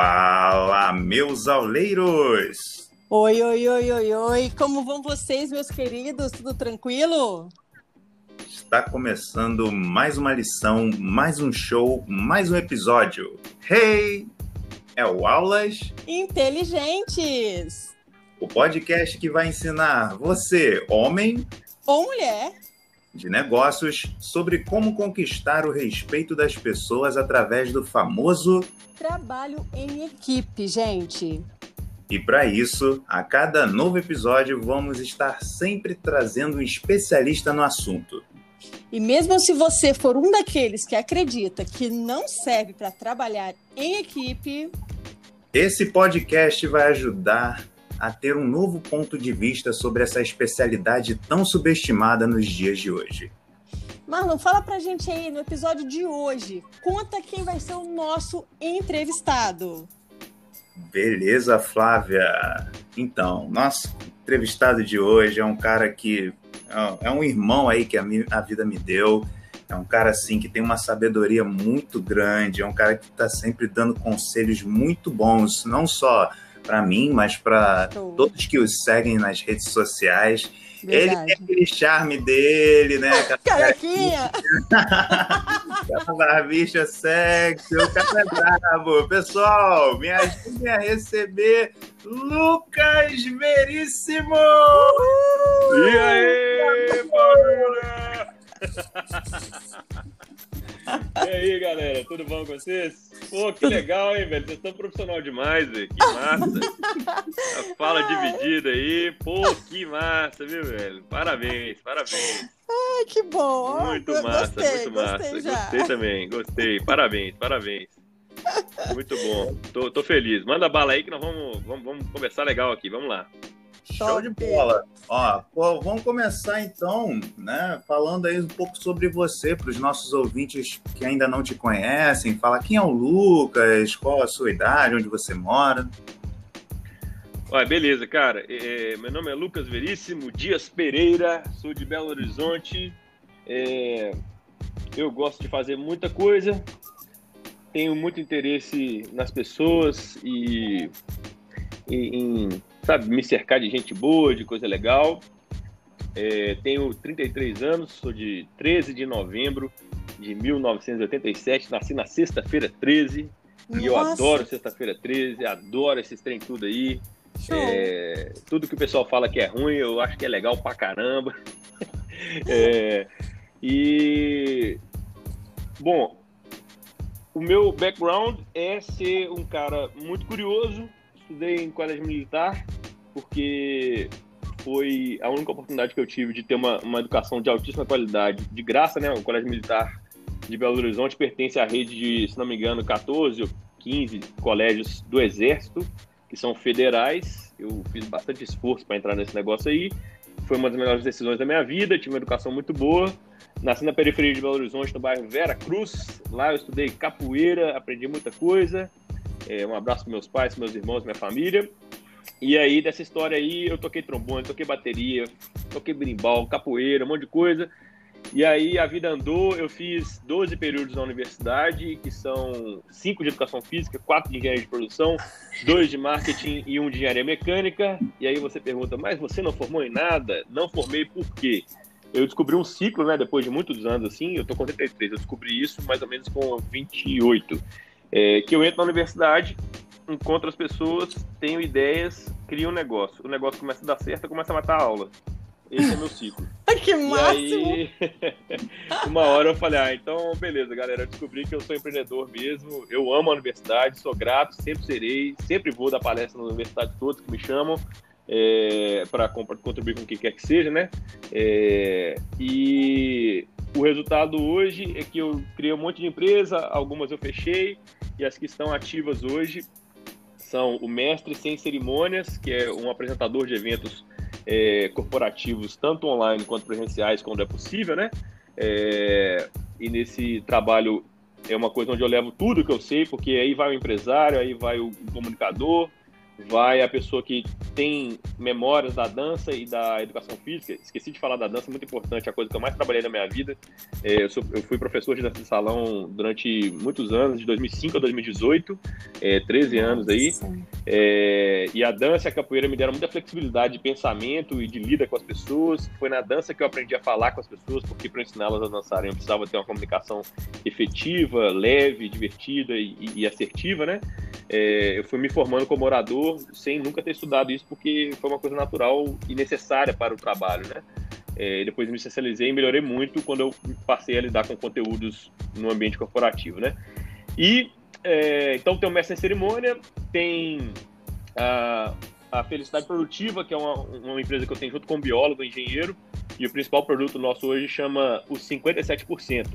Fala, meus auleiros! Oi, oi, oi, oi, oi! Como vão vocês, meus queridos? Tudo tranquilo? Está começando mais uma lição, mais um show, mais um episódio. Hey! É o Aulas Inteligentes! O podcast que vai ensinar você, homem ou mulher, de negócios, sobre como conquistar o respeito das pessoas através do famoso trabalho em equipe, gente. E para isso, a cada novo episódio, vamos estar sempre trazendo um especialista no assunto. E mesmo se você for um daqueles que acredita que não serve para trabalhar em equipe, esse podcast vai ajudar a ter um novo ponto de vista sobre essa especialidade tão subestimada nos dias de hoje. Marlon, fala pra gente aí no episódio de hoje. Conta quem vai ser o nosso entrevistado. Beleza, Flávia. Então, nosso entrevistado de hoje é um cara que é um irmão aí que a, vida me deu. É um cara assim que tem uma sabedoria muito grande, é um cara que está sempre dando conselhos muito bons, não só para mim, mas para todos que os seguem nas redes sociais. Verdade. Ele tem aquele charme dele, né? Carequinha! Aquela barbicha sexy, o cara é brabo. Pessoal, me ajudem a receber Lucas Veríssimo! Uhul! E aí, Paula? e aí, galera, tudo bom com vocês? Pô, que legal, hein, velho? Vocês estão profissional demais, velho. Que massa. A fala Ai. dividida aí. Pô, que massa, viu, velho? Parabéns, parabéns. Ai, que bom. Muito massa, gostei, muito massa. Gostei, gostei, também, gostei. Parabéns, parabéns. Muito bom. Tô, tô feliz. Manda bala aí que nós vamos, vamos, vamos conversar legal aqui. Vamos lá. Show de bola. Ó, pô, vamos começar então, né, falando aí um pouco sobre você para os nossos ouvintes que ainda não te conhecem. Fala quem é o Lucas, qual a sua idade, onde você mora. Olha, beleza, cara. É, meu nome é Lucas Veríssimo Dias Pereira, sou de Belo Horizonte. É, eu gosto de fazer muita coisa, tenho muito interesse nas pessoas e, e em sabe, me cercar de gente boa, de coisa legal. É, tenho 33 anos, sou de 13 de novembro de 1987, nasci na sexta-feira 13, Nossa. e eu adoro sexta-feira 13, adoro esses trem tudo aí. É, tudo que o pessoal fala que é ruim, eu acho que é legal pra caramba. é, e, bom, o meu background é ser um cara muito curioso, estudei em colégio militar, porque foi a única oportunidade que eu tive de ter uma, uma educação de altíssima qualidade, de graça, né? O Colégio Militar de Belo Horizonte pertence à rede de, se não me engano, 14 ou 15 colégios do Exército, que são federais. Eu fiz bastante esforço para entrar nesse negócio aí. Foi uma das melhores decisões da minha vida, tive uma educação muito boa. Nasci na periferia de Belo Horizonte, no bairro Vera Cruz. Lá eu estudei capoeira, aprendi muita coisa. É, um abraço para meus pais, meus irmãos, minha família. E aí, dessa história aí, eu toquei trombone, toquei bateria, toquei brimbal, capoeira, um monte de coisa. E aí a vida andou, eu fiz 12 períodos na universidade, que são 5 de educação física, 4 de engenharia de produção, 2 de marketing e 1 de engenharia mecânica. E aí você pergunta, mas você não formou em nada? Não formei por quê? Eu descobri um ciclo, né, depois de muitos anos assim, eu tô com 33, eu descobri isso mais ou menos com 28. É, que eu entro na universidade, encontro as pessoas, tenho ideias, crio um negócio. O negócio começa a dar certo, começa a matar a aula. Esse é meu ciclo. que máximo! E aí, uma hora eu falei, ah, então beleza, galera, eu descobri que eu sou empreendedor mesmo, eu amo a universidade, sou grato, sempre serei, sempre vou dar palestra na universidade todos que me chamam, é, para contribuir com o que quer que seja, né? É, e o resultado hoje é que eu criei um monte de empresa, algumas eu fechei, e as que estão ativas hoje são o mestre sem cerimônias, que é um apresentador de eventos é, corporativos, tanto online quanto presenciais, quando é possível, né? É, e nesse trabalho é uma coisa onde eu levo tudo que eu sei, porque aí vai o empresário, aí vai o comunicador, vai a pessoa que tem memórias da dança e da educação física. Esqueci de falar da dança, muito importante, a coisa que eu mais trabalhei na minha vida. É, eu, sou, eu, fui professor de dança de salão durante muitos anos, de 2005 a 2018, é, 13 anos aí. É, e a dança e a capoeira me deram muita flexibilidade de pensamento e de lida com as pessoas. Foi na dança que eu aprendi a falar com as pessoas, porque para ensiná-las a dançarem eu precisava ter uma comunicação efetiva, leve, divertida e, e assertiva, né? É, eu fui me formando como orador sem nunca ter estudado isso, porque foi uma coisa natural e necessária para o trabalho, né? É, depois me especializei e melhorei muito quando eu passei a lidar com conteúdos no ambiente corporativo, né? E é, então tem o mestre em cerimônia, tem a, a Felicidade Produtiva, que é uma, uma empresa que eu tenho junto com um biólogo, um engenheiro, e o principal produto nosso hoje chama os 57%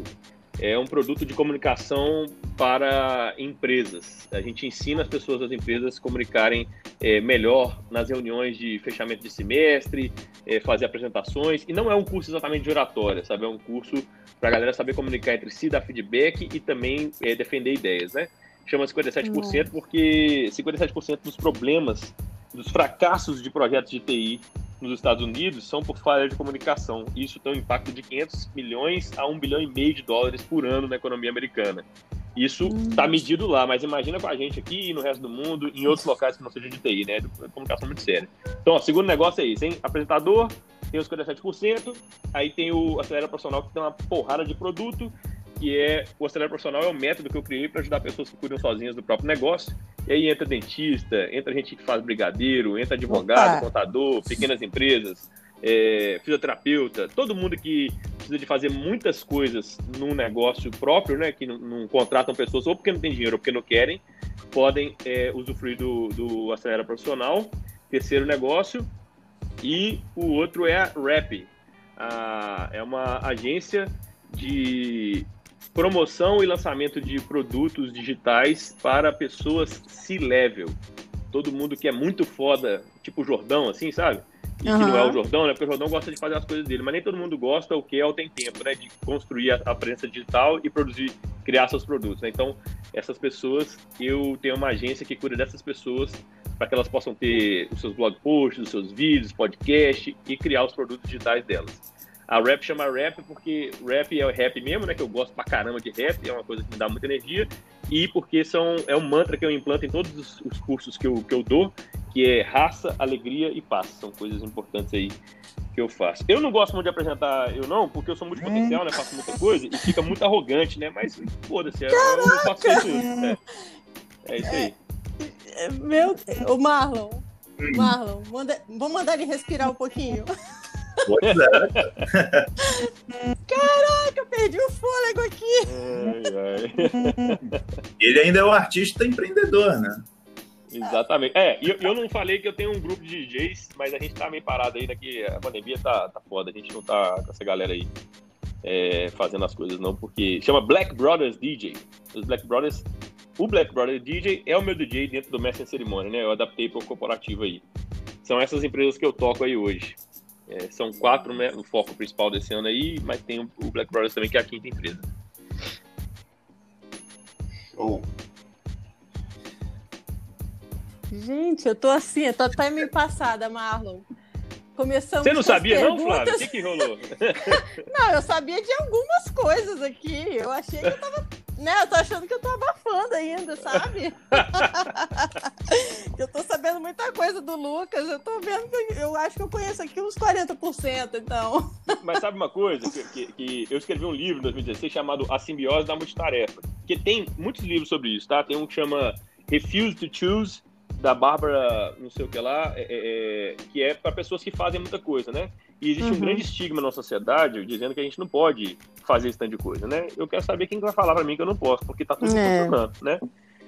é um produto de comunicação para empresas. A gente ensina as pessoas das empresas a se comunicarem é, melhor nas reuniões de fechamento de semestre, é, fazer apresentações. E não é um curso exatamente de oratória, sabe? É um curso para a galera saber comunicar entre si, dar feedback e também é, defender ideias, né? Chama 57% porque 57% dos problemas, dos fracassos de projetos de TI nos Estados Unidos são por falha de comunicação. Isso tem um impacto de 500 milhões a 1 bilhão e meio de dólares por ano na economia americana. Isso está medido lá, mas imagina com a gente aqui e no resto do mundo, em outros locais que não sejam de TI, né? De comunicação muito séria. Então, o segundo negócio é isso, hein? Apresentador, tem os 57%, aí tem o acelera profissional que tem uma porrada de produto, que é o acelera profissional é o método que eu criei para ajudar pessoas que cuidam sozinhas do próprio negócio. E aí entra dentista, entra gente que faz brigadeiro, entra advogado, Opa. contador, pequenas empresas, é, fisioterapeuta, todo mundo que precisa de fazer muitas coisas num negócio próprio, né, que não, não contratam pessoas ou porque não tem dinheiro ou porque não querem, podem é, usufruir do, do Acelera Profissional. Terceiro negócio. E o outro é a Rap. A, é uma agência de promoção e lançamento de produtos digitais para pessoas C-level. Todo mundo que é muito foda, tipo o Jordão, assim, sabe? E uhum. que não é o Jordão, né? Porque o Jordão gosta de fazer as coisas dele, mas nem todo mundo gosta, o que é o tem tempo, né? De construir a, a presença digital e produzir, criar seus produtos. Né? Então, essas pessoas, eu tenho uma agência que cuida dessas pessoas para que elas possam ter os seus blog posts, os seus vídeos, podcast e criar os produtos digitais delas. A rap chama rap porque rap é o rap mesmo, né? Que eu gosto pra caramba de rap, é uma coisa que me dá muita energia. E porque são, é um mantra que eu implanto em todos os, os cursos que eu, que eu dou, que é raça, alegria e paz. São coisas importantes aí que eu faço. Eu não gosto muito de apresentar eu não, porque eu sou muito hum. potencial, né? Faço muita coisa e fica muito arrogante, né? Mas foda-se, eu, eu faço isso. É, é isso aí. É, meu o Marlon. Marlon, manda, vou mandar ele respirar um pouquinho. Pois é. Caraca, eu perdi o fôlego aqui. Ai, ai. Ele ainda é um artista empreendedor, né? Exatamente. É, eu, eu não falei que eu tenho um grupo de DJs, mas a gente tá meio parado aí, né? Que a pandemia tá, tá foda. A gente não tá com essa galera aí é, fazendo as coisas, não, porque chama Black Brothers DJ. Os Black Brothers. O Black Brothers DJ é o meu DJ dentro do Mestre em Cerimônia, né? Eu adaptei para o corporativo aí. São essas empresas que eu toco aí hoje. É, são quatro, né, o foco principal desse ano aí, mas tem o Black Brothers também, que é a quinta empresa. Show. Gente, eu tô assim, eu tô até meio passada, Marlon. Começamos Você não sabia, não, Flávio? O que, que rolou? não, eu sabia de algumas coisas aqui. Eu achei que eu tava né, eu tô achando que eu tô abafando ainda, sabe? eu tô sabendo muita coisa do Lucas, eu tô vendo que eu acho que eu conheço aqui uns 40%, então. Mas sabe uma coisa? Que, que, que, eu escrevi um livro em 2016 chamado A Simbiose da Multitarefa, que tem muitos livros sobre isso, tá? Tem um que chama Refuse to Choose, da Bárbara, não sei o que lá, é, é, é que é para pessoas que fazem muita coisa, né? E existe uhum. um grande estigma na sociedade dizendo que a gente não pode fazer esse tanto de coisa, né? Eu quero saber quem vai falar para mim que eu não posso, porque tá tudo é. funcionando, né?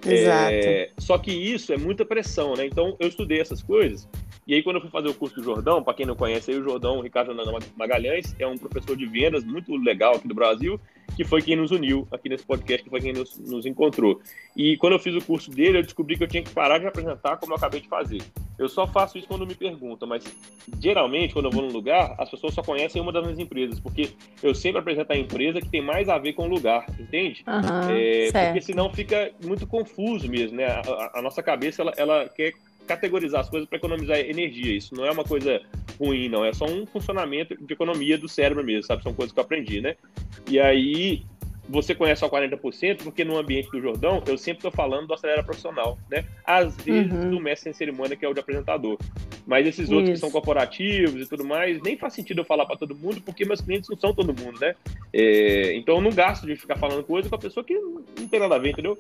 Exato. É, só que isso é muita pressão, né? Então eu estudei essas coisas. E aí, quando eu fui fazer o curso do Jordão, para quem não conhece aí, o Jordão, o Ricardo Magalhães, é um professor de vendas muito legal aqui do Brasil que foi quem nos uniu aqui nesse podcast, que foi quem nos, nos encontrou. E quando eu fiz o curso dele, eu descobri que eu tinha que parar de apresentar como eu acabei de fazer. Eu só faço isso quando me perguntam, mas geralmente, quando eu vou num lugar, as pessoas só conhecem uma das minhas empresas, porque eu sempre apresento a empresa que tem mais a ver com o lugar, entende? Uhum, é, porque senão fica muito confuso mesmo, né? A, a nossa cabeça, ela, ela quer categorizar as coisas para economizar energia. Isso não é uma coisa ruim, não. É só um funcionamento de economia do cérebro mesmo, sabe? São coisas que eu aprendi, né? E aí, você conhece só 40%, porque no ambiente do Jordão, eu sempre estou falando do acelera profissional, né? Às vezes uhum. do mestre em cerimônia, que é o de apresentador. Mas esses outros Isso. que são corporativos e tudo mais, nem faz sentido eu falar para todo mundo, porque meus clientes não são todo mundo, né? É, então eu não gasto de ficar falando coisa com a pessoa que não tem nada a ver, entendeu?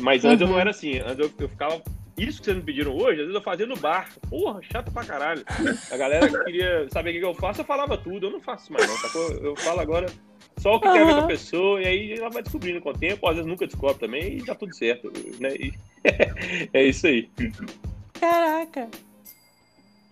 Mas antes uhum. eu não era assim. Antes eu, eu ficava isso que vocês me pediram hoje, às vezes eu fazia no bar. Porra, chato pra caralho. A galera que queria saber o que eu faço, eu falava tudo. Eu não faço mais, não. Sacou? Eu falo agora só o que uhum. quer ver com a pessoa, e aí ela vai descobrindo com o tempo, às vezes nunca descobre também, e tá tudo certo. Né? E é isso aí. Caraca.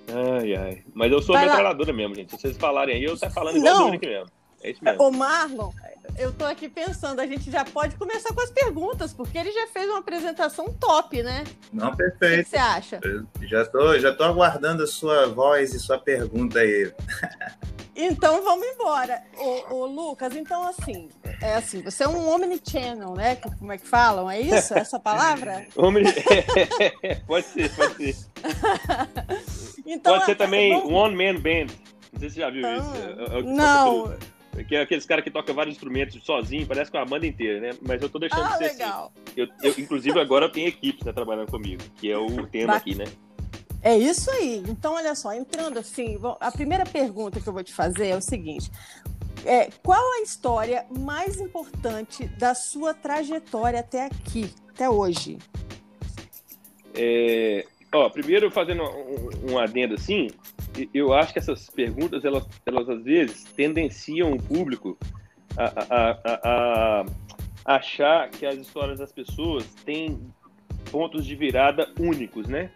Ai, ai. Mas eu sou metralhadora mesmo, gente. Se vocês falarem aí, eu saio falando igual o Doric mesmo. É isso mesmo. Ô, Marlon, eu tô aqui pensando, a gente já pode começar com as perguntas, porque ele já fez uma apresentação top, né? Não, perfeito. O que você acha? Eu já tô, já tô aguardando a sua voz e sua pergunta aí. Então vamos embora. Ô, ô, Lucas, então assim, é assim, você é um omnichannel, né? Como é que falam? É isso? Essa palavra? Omni... pode ser, pode ser. então, pode ser também vamos... One Man Band. Não sei se você já viu ah, isso. É, é, não. Que é aqueles caras que tocam vários instrumentos sozinho, parece com a banda inteira, né? Mas eu tô deixando ah, de ser assim. legal. assim. Eu, eu, inclusive, agora tenho equipes né, trabalhando comigo, que é o tema aqui, né? É isso aí. Então, olha só, entrando assim, a primeira pergunta que eu vou te fazer é o seguinte: é, qual a história mais importante da sua trajetória até aqui, até hoje? É, ó, primeiro, fazendo um, um adendo assim, eu acho que essas perguntas, elas, elas às vezes tendenciam o público a, a, a, a achar que as histórias das pessoas têm pontos de virada únicos, né?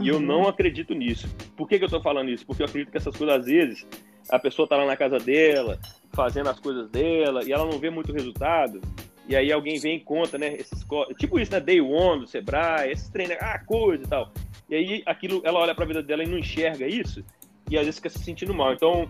E eu não uhum. acredito nisso. Por que, que eu estou falando isso? Porque eu acredito que essas coisas, às vezes, a pessoa está lá na casa dela, fazendo as coisas dela, e ela não vê muito resultado. E aí alguém vem e conta, né? Esses, tipo isso, né? Day One do Sebrae, esses treinos, ah, coisa e tal. E aí aquilo, ela olha para a vida dela e não enxerga isso, e às vezes fica se sentindo mal. Então,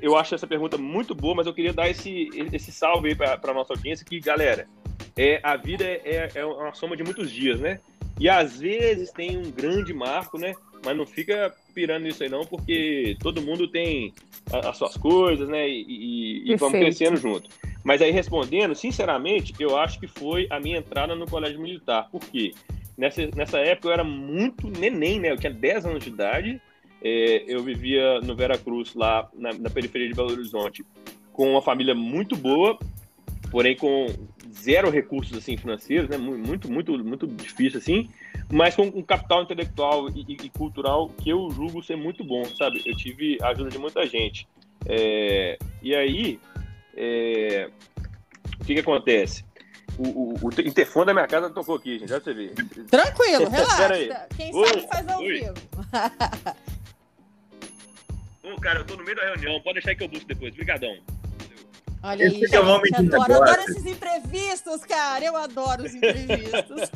eu acho essa pergunta muito boa, mas eu queria dar esse, esse salve aí para a nossa audiência, que, galera, é, a vida é, é uma soma de muitos dias, né? E às vezes tem um grande marco, né? Mas não fica pirando nisso aí não, porque todo mundo tem as suas coisas, né? E, e, e vamos crescendo junto. Mas aí respondendo, sinceramente, eu acho que foi a minha entrada no colégio militar. Por quê? Nessa, nessa época eu era muito neném, né? Eu tinha 10 anos de idade. É, eu vivia no Vera Cruz, lá na, na periferia de Belo Horizonte, com uma família muito boa, porém com zero recursos assim financeiros, né? Muito, muito, muito difícil assim, mas com um capital intelectual e, e, cultural que eu julgo ser muito bom, sabe? Eu tive a ajuda de muita gente. É, e aí, é, o que que acontece? O, o, o interfone da minha casa tocou aqui, gente. Já você vê. Tranquilo, relaxa. Quem sabe faz ao vivo. Ô, cara, eu tô no meio da reunião. Pode deixar que eu busco depois. Obrigadão. Olha aí, gente, é o nome adoro, adoro esses imprevistos, cara. Eu adoro os imprevistos.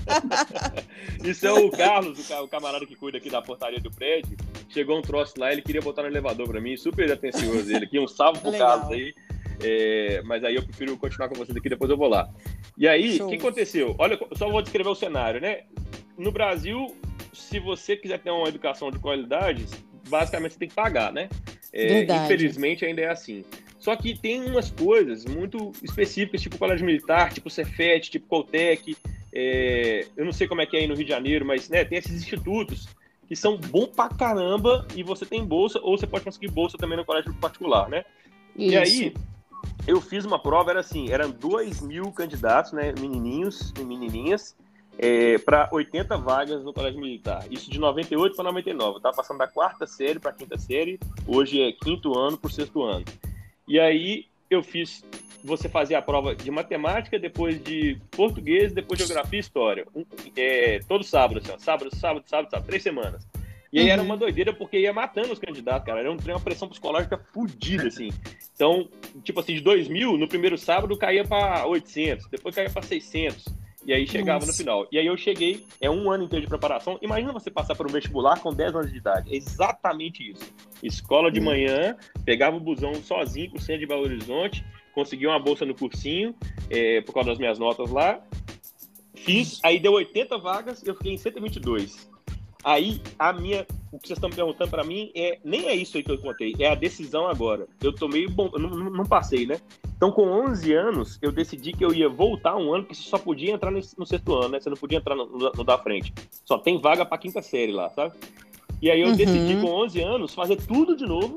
Isso é o Carlos, o camarada que cuida aqui da portaria do prédio. Chegou um troço lá, ele queria botar no elevador pra mim, super atencioso ele aqui. Um salve pro Legal. Carlos aí. É, mas aí eu prefiro continuar com vocês aqui, depois eu vou lá. E aí, o que aconteceu? Olha, só vou descrever o cenário, né? No Brasil, se você quiser ter uma educação de qualidade, basicamente você tem que pagar, né? É, infelizmente ainda é assim. Só que tem umas coisas muito específicas, tipo colégio militar, tipo Cefet, tipo Coltec. É, eu não sei como é que é aí no Rio de Janeiro, mas né, tem esses institutos que são bom pra caramba e você tem bolsa, ou você pode conseguir bolsa também no colégio particular, né? Isso. E aí, eu fiz uma prova, era assim, eram 2 mil candidatos, né, menininhos e menininhas, é, para 80 vagas no colégio militar. Isso de 98 para 99. Eu tava passando da quarta série para quinta série, hoje é quinto ano por sexto ano. E aí eu fiz você fazer a prova de matemática, depois de português, depois de geografia e história. Um, é, todo sábado, assim, ó, sábado, sábado, sábado, sábado, três semanas. E aí uhum. era uma doideira porque ia matando os candidatos, cara. Era um, uma pressão psicológica fodida, assim. Então, tipo assim, de 2 mil, no primeiro sábado caía para 800, depois caía para 600. E aí chegava Nossa. no final. E aí eu cheguei, é um ano inteiro de preparação. Imagina você passar por um vestibular com 10 anos de idade. É exatamente isso. Escola de hum. manhã, pegava o busão sozinho pro centro de Belo Horizonte, consegui uma bolsa no cursinho, é, por causa das minhas notas lá. Fiz, aí deu 80 vagas, eu fiquei em 122. Aí, a minha, o que vocês estão me perguntando para mim é nem é isso aí que eu contei, é a decisão agora. Eu tomei bom, não, não, passei, né? Então, com 11 anos, eu decidi que eu ia voltar um ano, que você só podia entrar no, no sexto ano, né? Você não podia entrar no, no, no da frente. Só tem vaga para quinta série lá, sabe? E aí eu uhum. decidi com 11 anos fazer tudo de novo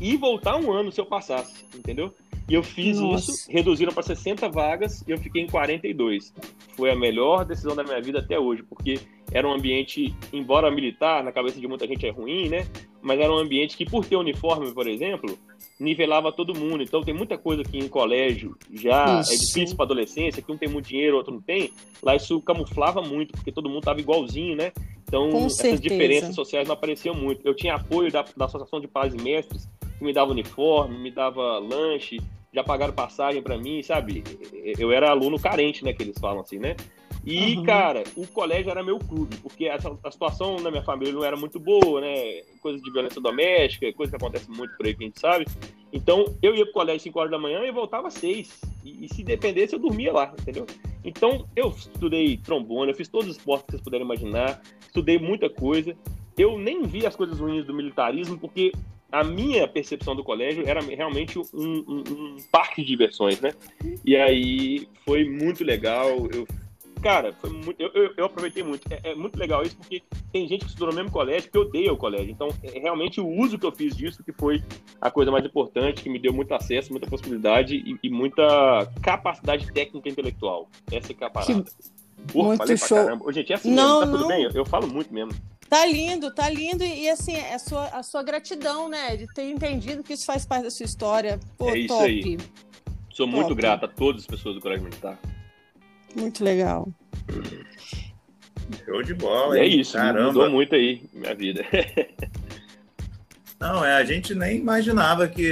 e voltar um ano se eu passasse, entendeu? E eu fiz Nossa. isso, reduziram para 60 vagas e eu fiquei em 42. Foi a melhor decisão da minha vida até hoje, porque era um ambiente, embora militar, na cabeça de muita gente é ruim, né? Mas era um ambiente que, por ter uniforme, por exemplo, nivelava todo mundo. Então tem muita coisa que em colégio já isso. é difícil para adolescência, que um tem muito dinheiro, outro não tem. Lá isso camuflava muito, porque todo mundo tava igualzinho, né? Então Com essas certeza. diferenças sociais não apareciam muito. Eu tinha apoio da, da Associação de Pais e Mestres, que me dava uniforme, me dava lanche, já pagaram passagem para mim, sabe? Eu era aluno carente, né, que eles falam assim, né? E, uhum. cara, o colégio era meu clube, porque a, a, situação na minha família não era muito boa, né? Coisa de violência doméstica, coisa que acontece muito por aí que a gente sabe. Então, eu ia pro colégio às 5 horas da manhã e voltava às 6. E, e, se dependesse, eu dormia lá, entendeu? Então, eu estudei trombone, eu fiz todos os esportes que vocês puderem imaginar, estudei muita coisa. Eu nem vi as coisas ruins do militarismo, porque a minha percepção do colégio era realmente um, um, um, parque de diversões, né? E aí foi muito legal. Eu, cara, foi muito, eu, eu, eu aproveitei muito. É, é, muito legal isso porque tem gente que estudou no mesmo colégio que odeia o colégio. Então, é realmente o uso que eu fiz disso que foi a coisa mais importante, que me deu muito acesso, muita possibilidade e, e muita capacidade técnica e intelectual. Essa que é a parada. Que... Porra, muito show. Ô, gente, é assim não, mesmo, tá não. tudo bem? Eu, eu falo muito mesmo. Tá lindo, tá lindo. E, assim, é a sua, a sua gratidão, né? De ter entendido que isso faz parte da sua história. Pô, é isso top. aí. Sou top. muito grato a todas as pessoas do Colégio Militar. Muito legal. Show de bola, é isso, Caramba. mudou muito aí minha vida. Não, é, a gente nem imaginava que,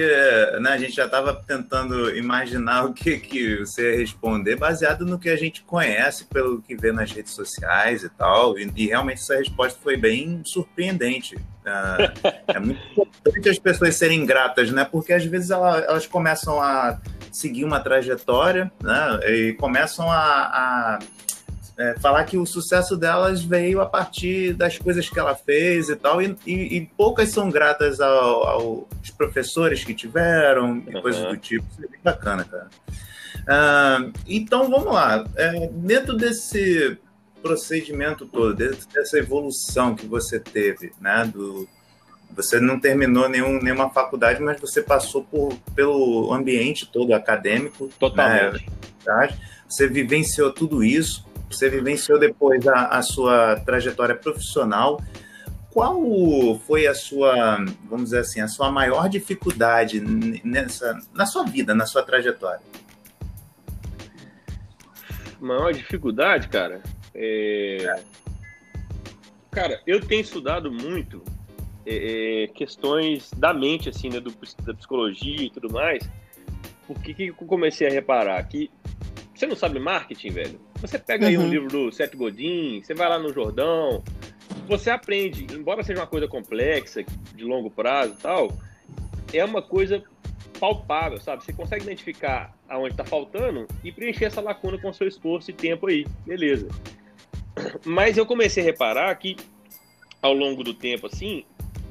né, a gente já estava tentando imaginar o que, que você ia responder, baseado no que a gente conhece, pelo que vê nas redes sociais e tal, e, e realmente essa resposta foi bem surpreendente. É, é muito importante as pessoas serem gratas, né, porque às vezes elas, elas começam a seguir uma trajetória, né, e começam a, a é, falar que o sucesso delas veio a partir das coisas que ela fez e tal, e, e, e poucas são gratas ao, aos professores que tiveram e uhum. coisas do tipo. Isso é bem bacana, cara. Uh, então vamos lá. É, dentro desse procedimento todo, dentro dessa evolução que você teve, né? Do, você não terminou nenhum, nenhuma faculdade, mas você passou por, pelo ambiente todo acadêmico. Totalmente. Né, você vivenciou tudo isso. Você vivenciou depois a, a sua trajetória profissional. Qual foi a sua, vamos dizer assim, a sua maior dificuldade nessa, na sua vida, na sua trajetória? Maior dificuldade, cara? É... Cara, eu tenho estudado muito é, é, questões da mente, assim, né, do, da psicologia e tudo mais. Porque que eu comecei a reparar? Que você não sabe marketing, velho? Você pega uhum. aí um uhum. livro do Seth Godin, você vai lá no Jordão, você aprende. Embora seja uma coisa complexa, de longo prazo e tal, é uma coisa palpável, sabe? Você consegue identificar aonde está faltando e preencher essa lacuna com seu esforço e tempo aí, beleza. Mas eu comecei a reparar que ao longo do tempo, assim,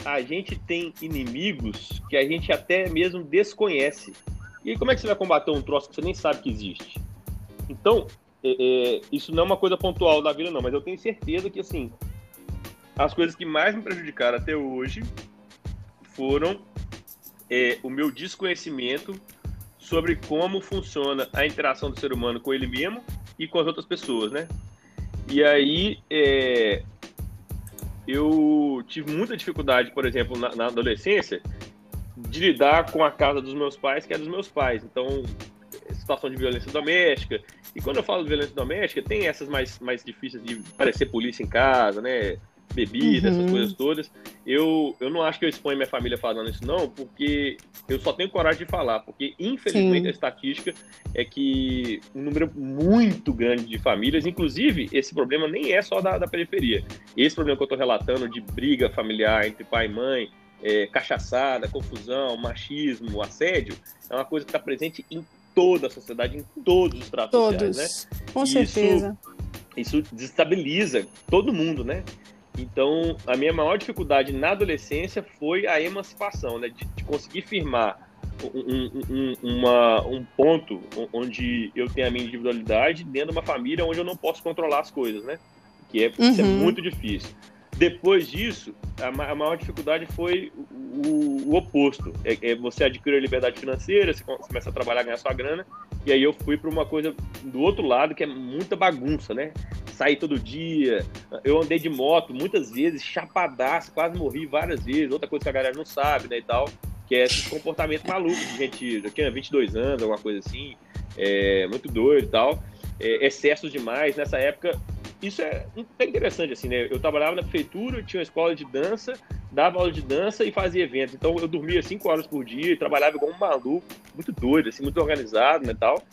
a gente tem inimigos que a gente até mesmo desconhece. E como é que você vai combater um troço que você nem sabe que existe? Então, é, é, isso não é uma coisa pontual da vida, não, mas eu tenho certeza que, assim, as coisas que mais me prejudicaram até hoje foram é, o meu desconhecimento sobre como funciona a interação do ser humano com ele mesmo e com as outras pessoas, né? E aí, é, eu tive muita dificuldade, por exemplo, na, na adolescência, de lidar com a casa dos meus pais, que é dos meus pais. Então, situação de violência doméstica. E quando eu falo de violência doméstica, tem essas mais, mais difíceis de parecer polícia em casa, né? Bebida, uhum. essas coisas todas. Eu, eu não acho que eu exponho minha família falando isso, não, porque eu só tenho coragem de falar. Porque, infelizmente, Sim. a estatística é que um número muito grande de famílias, inclusive, esse problema nem é só da, da periferia. Esse problema que eu estou relatando de briga familiar entre pai e mãe, é, cachaçada, confusão, machismo, assédio, é uma coisa que está presente em toda a sociedade, em todos os tratos todos. sociais, né? Com certeza. Isso, isso desestabiliza todo mundo, né? Então, a minha maior dificuldade na adolescência foi a emancipação, né? De, de conseguir firmar um, um, uma, um ponto onde eu tenho a minha individualidade dentro de uma família onde eu não posso controlar as coisas, né? Que é, uhum. é muito difícil. Depois disso, a, a maior dificuldade foi o, o oposto. É, é, você adquire a liberdade financeira, você começa a trabalhar, ganhar sua grana, e aí eu fui para uma coisa do outro lado que é muita bagunça, né? Sair todo dia, eu andei de moto muitas vezes, chapadaço, quase morri várias vezes. Outra coisa que a galera não sabe, né, e tal, que é esse comportamento maluco de gente, eu tinha 22 anos, alguma coisa assim, é, muito doido e tal, é, excessos demais. Nessa época, isso é, interessante, assim, né? Eu trabalhava na prefeitura, tinha uma escola de dança, dava aula de dança e fazia eventos. Então eu dormia cinco horas por dia e trabalhava igual um maluco, muito doido, assim, muito organizado, né, tal.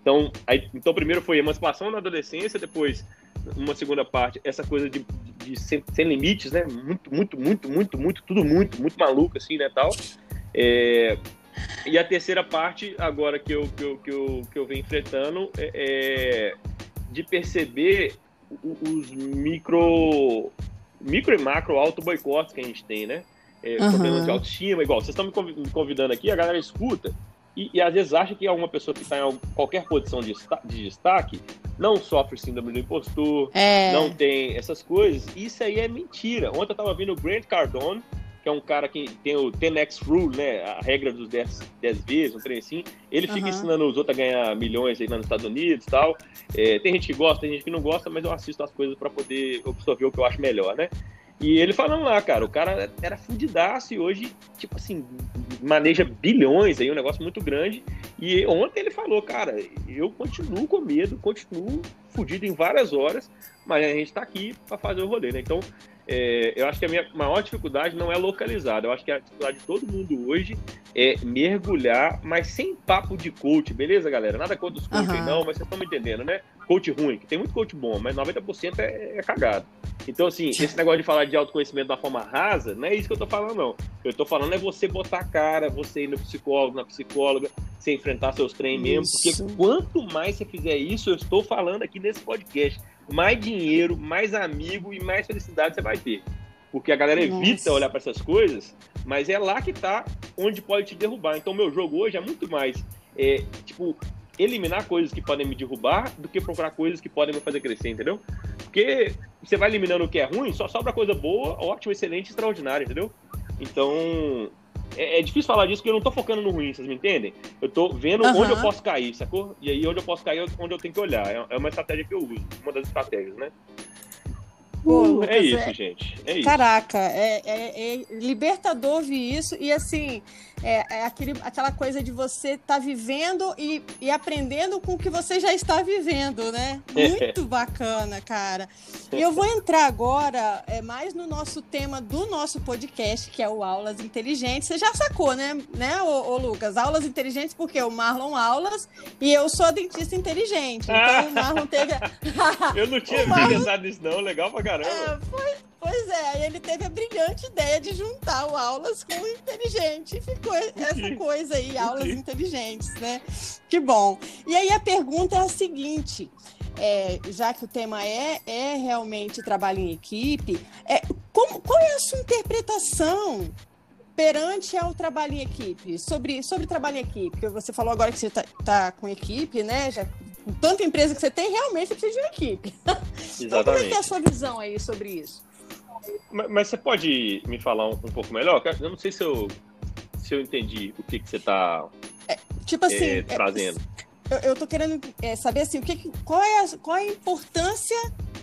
Então, aí, então primeiro foi emancipação na adolescência, depois uma segunda parte, essa coisa de, de sem, sem, limites, né? Muito, muito, muito, muito, muito, tudo muito, muito maluco, assim, né, tal. É, e a terceira parte, agora que eu, que eu, que eu, que eu venho enfrentando, é, é de perceber os micro, micro e macro auto boicotes que a gente tem, né? É, uhum. Problemas de autoestima, igual. Vocês estão me convidando aqui, a galera escuta e, e às vezes acha que alguma pessoa que está em qualquer posição de, de, destaque não sofre síndrome do impostor, é. não tem essas coisas. Isso aí é mentira. Ontem eu estava vendo o Grant Cardone, que é um cara que tem o 10x Rule, né? A regra dos 10, 10 vezes, um trem assim. Ele fica uhum. ensinando os outros a ganhar milhões aí nos Estados Unidos e tal. É, tem gente que gosta, tem gente que não gosta, mas eu assisto as coisas para poder absorver o que eu acho melhor, né? E ele falando lá, cara, o cara era fudidaço e hoje, tipo assim, maneja bilhões aí, um negócio muito grande. E ontem ele falou, cara, eu continuo com medo, continuo fudido em várias horas, mas a gente tá aqui para fazer o rolê, né? Então, é, eu acho que a minha maior dificuldade não é localizada. Eu acho que a dificuldade de todo mundo hoje é mergulhar, mas sem papo de coach, beleza, galera? Nada contra os coaches, uhum. não, mas vocês estão me entendendo, né? Coach ruim, que tem muito coach bom, mas 90% é, é cagado. Então, assim, esse negócio de falar de autoconhecimento da forma rasa, não é isso que eu tô falando, não. Eu tô falando é você botar a cara, você ir no psicólogo, na psicóloga, você enfrentar seus treinos mesmo, porque quanto mais você fizer isso, eu estou falando aqui nesse podcast, mais dinheiro, mais amigo e mais felicidade você vai ter. Porque a galera Nossa. evita olhar para essas coisas, mas é lá que tá onde pode te derrubar. Então, meu jogo hoje é muito mais, é, tipo, eliminar coisas que podem me derrubar do que procurar coisas que podem me fazer crescer, entendeu? Porque você vai eliminando o que é ruim, só sobra coisa boa, ótima, excelente, extraordinária, entendeu? Então, é, é, difícil falar disso porque eu não tô focando no ruim, vocês me entendem? Eu tô vendo uhum. onde eu posso cair, sacou? E aí onde eu posso cair é onde eu tenho que olhar. É, é uma estratégia que eu uso, uma das estratégias, né? Pô, Lucas, é isso, é... gente. É isso. Caraca, é, é, é libertador ouvir isso. E assim, é, é aquele, aquela coisa de você estar tá vivendo e, e aprendendo com o que você já está vivendo, né? Muito bacana, cara. E eu vou entrar agora é, mais no nosso tema do nosso podcast, que é o Aulas Inteligentes. Você já sacou, né, né ô, ô Lucas? Aulas Inteligentes, porque o Marlon Aulas e eu sou dentista inteligente. Então o Marlon teve. eu não tinha Marlon... pensado nisso, não. Legal pra caramba. É, foi, pois é, ele teve a brilhante ideia de juntar o aulas com o inteligente. E ficou essa coisa aí, aulas inteligentes, né? Que bom. E aí a pergunta é a seguinte. É, já que o tema é, é realmente trabalho em equipe, é, como, qual é a sua interpretação perante ao trabalho em equipe, sobre, sobre trabalho em equipe? Você falou agora que você está tá com equipe, né? Já tanta empresa que você tem, realmente você precisa de uma equipe. Exatamente. então, como é que é a sua visão aí sobre isso? Mas, mas você pode me falar um, um, pouco melhor? Eu não sei se eu, se eu entendi o que, que você está é, tipo assim, é, trazendo. Eu, eu tô querendo é, saber assim, o que, qual, é a, qual é a importância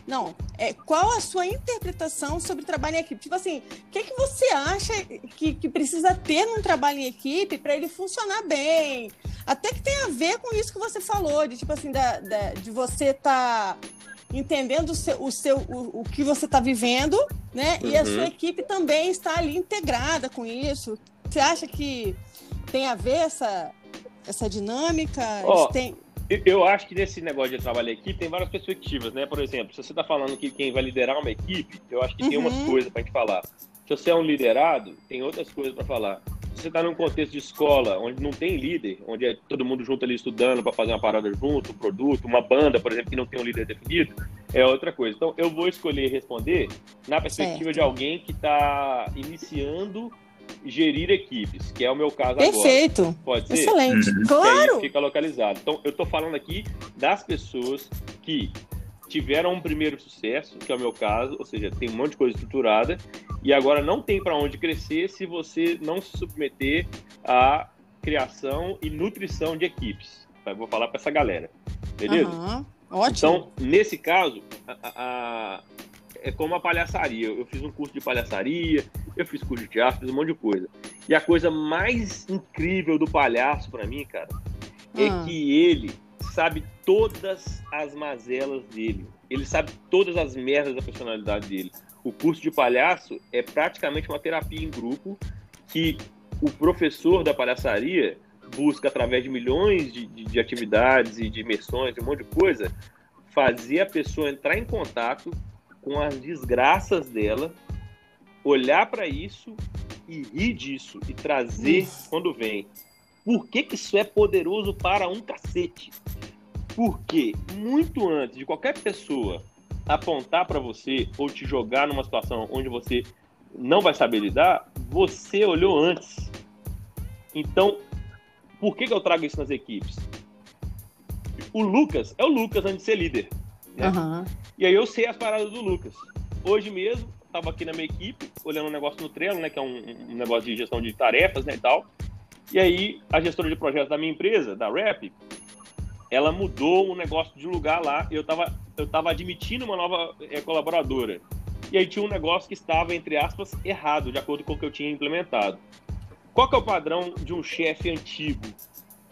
não, é, qual a sua interpretação sobre trabalho em equipe? Tipo assim, o que, que você acha que, que precisa ter num trabalho em equipe para ele funcionar bem? Até que tem a ver com isso que você falou, de tipo assim, da, da de você estar tá entendendo o seu, o, seu o, o que você está vivendo, né? Uhum. E a sua uhum. equipe também está ali integrada com isso. Você acha que tem a ver essa, essa dinâmica? Oh, tem... Eu acho que nesse negócio de trabalho em equipe tem várias perspectivas, né? Por exemplo, se você está falando que quem vai liderar uma equipe, eu acho que uhum. tem umas uhum. coisas para gente falar. Se você é um liderado, tem outras coisas para falar. Se você está num contexto de escola, onde não tem líder, onde é todo mundo junto ali estudando para fazer uma parada junto, um produto, uma banda, por exemplo, que não tem um líder definido, é outra coisa. Então, eu vou escolher responder na perspectiva Certo. de alguém que está iniciando gerir equipes, que é o meu caso Perfeito. agora. Pode ser? Excelente. Uhum. Claro. fica localizado. Então, eu tô falando aqui das pessoas que tiveram um primeiro sucesso, que é o meu caso, ou seja, tem um monte de coisa estruturada, e agora não tem para onde crescer se você não se submeter à criação e nutrição de equipes. Eu vou falar para essa galera, beleza? Aham. Ótimo. Então, nesse caso, a- a- é como a palhaçaria. Eu fiz um curso de palhaçaria, eu fiz curso de teatro, fiz um monte de coisa. E a coisa mais incrível do palhaço pra mim, cara, é Ah. que ele sabe todas as mazelas dele. Ele sabe todas as merdas da personalidade dele. O curso de palhaço é praticamente uma terapia em grupo que o professor da palhaçaria busca, através de milhões de, de- de atividades e de imersões um monte de coisa, fazer a pessoa entrar em contato com as desgraças dela, olhar para isso e rir disso e trazer Isso. quando vem. Por que, que isso é poderoso para um cacete? Porque muito antes de qualquer pessoa apontar para você ou te jogar numa situação onde você não vai saber lidar, você olhou antes. Então, por que, que eu trago isso nas equipes? O Lucas é o Lucas antes de ser líder. né? Aham. E aí eu sei as paradas do Lucas. Hoje mesmo, estava aqui na minha equipe, olhando um negócio no Trello, né? Que é um, um negócio de gestão de tarefas, né, e tal. E aí, a gestora de projetos da minha empresa, da Rap, ela mudou um negócio de lugar lá. Eu estava eu tava admitindo uma nova eh, colaboradora. E aí tinha um negócio que estava, entre aspas, errado, de acordo com o que eu tinha implementado. Qual que é o padrão de um chefe antigo?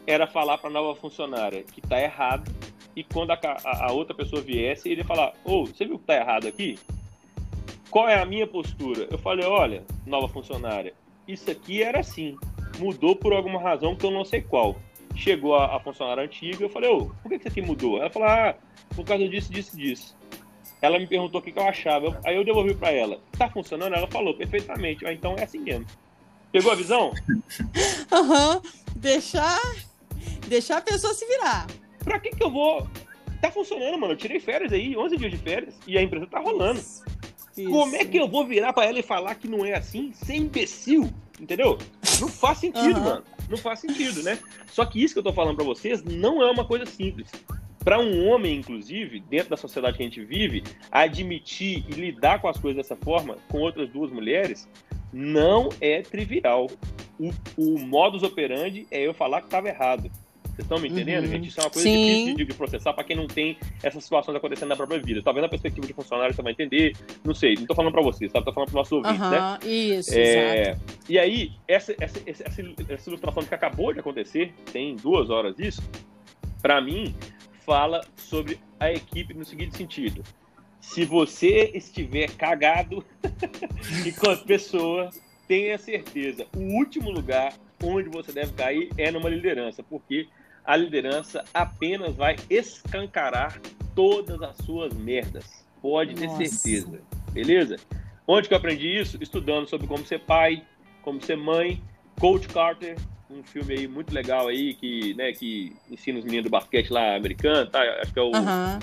Era falar para a nova funcionária que está errado e quando a, a- a outra pessoa viesse, ele ia falar: Ô, você viu que tá errado aqui? Qual é a minha postura? Eu falei: olha, nova funcionária, isso aqui era assim, mudou por alguma razão que eu não sei qual. Chegou a, a funcionária antiga, eu falei: ô, por que, que isso aqui mudou? Ela falou: ah, por causa disso, disso, disso. Ela me perguntou o que, que eu achava, aí eu devolvi para ela: tá funcionando? Ela falou: perfeitamente, ah, então é assim mesmo. Pegou a visão? Aham. Deixar, deixar a pessoa se virar. Pra que que eu vou. Tá funcionando, mano. Eu tirei férias aí, 11 dias de férias, e a empresa tá rolando. Como é que eu vou virar pra ela e falar que não é assim? Ser imbecil, entendeu? Não faz sentido, Aham. mano. Não faz sentido, né? Só que isso que eu tô falando pra vocês não é uma coisa simples. Pra um homem, inclusive, dentro da sociedade que a gente vive, admitir e lidar com as coisas dessa forma, com outras duas mulheres, não é trivial. O, o modus operandi é eu falar que tava errado. Vocês estão me entendendo, Uhum. gente? Isso é uma coisa Sim. difícil de, de processar para quem não tem essas situações acontecendo na própria vida. Talvez na perspectiva de funcionário você vai entender, não sei, não tô falando para vocês, tá? Tô falando pro nosso ouvinte, né? Aham, isso, É, exato. e aí, essa, essa, essa, essa ilustração que acabou de acontecer, tem duas horas disso, para mim, fala sobre a equipe no seguinte sentido. Se você estiver cagado e com as pessoas, tenha certeza, o último lugar onde você deve cair é numa liderança, porque a liderança apenas vai escancarar todas as suas merdas. Pode ter Nossa. certeza, beleza? Onde que eu aprendi isso? Estudando sobre como ser pai, como ser mãe. Coach Carter, um filme aí muito legal aí que, né, que ensina os meninos do basquete lá americano, tá? Acho que é o.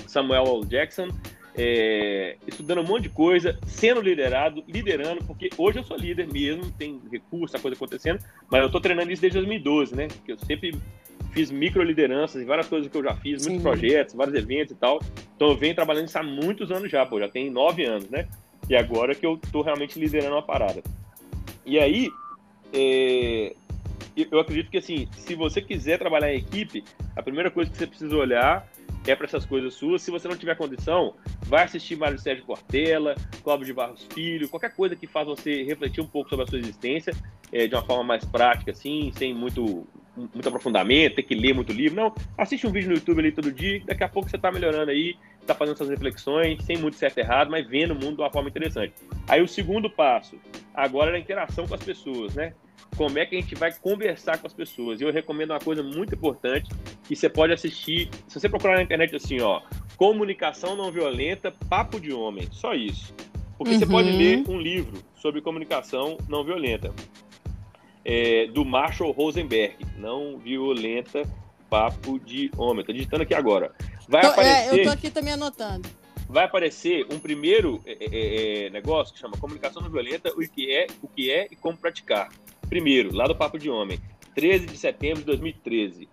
Samuel L. Jackson. é, estudando um monte de coisa, sendo liderado, liderando, porque hoje eu sou líder mesmo, tem recurso, a coisa acontecendo, mas eu tô treinando isso desde 2012, né? Que eu sempre fiz micro lideranças e várias coisas que eu já fiz, Sim. muitos projetos, vários eventos e tal. Então eu venho trabalhando isso há muitos anos já, pô, já tem nove anos, né? E agora que eu tô realmente liderando uma parada. E aí, é, eu- acredito que assim, se você quiser trabalhar em equipe, a primeira coisa que você precisa olhar é para essas coisas suas. Se você não tiver condição, vai assistir Mário Sérgio Cortella, Cláudio de Barros Filho, qualquer coisa que faça você refletir um pouco sobre a sua existência é, de uma forma mais prática, assim, sem muito, muito aprofundamento, ter que ler muito livro. Não, assiste um vídeo no YouTube ali todo dia, daqui a pouco você tá melhorando aí, tá fazendo suas reflexões, sem muito certo e errado, mas vendo o mundo de uma forma interessante. Aí o segundo passo, agora é a interação com as pessoas, né? Como é que a gente vai conversar com as pessoas? E eu recomendo uma coisa muito importante que você pode assistir. Se você procurar na internet assim, ó, comunicação não violenta, papo de homem, só isso. Porque você Uhum. pode ler um livro sobre comunicação não violenta, é, do Marshall Rosenberg, não violenta, papo de homem. Tô digitando aqui agora. Vai Tô- é, aparecer. eu tô aqui também anotando. vai aparecer um primeiro é, é, é, negócio que chama comunicação não violenta, o que é, o que é e como praticar. Primeiro, lá do Papo de Homem, 13 de setembro de 2013.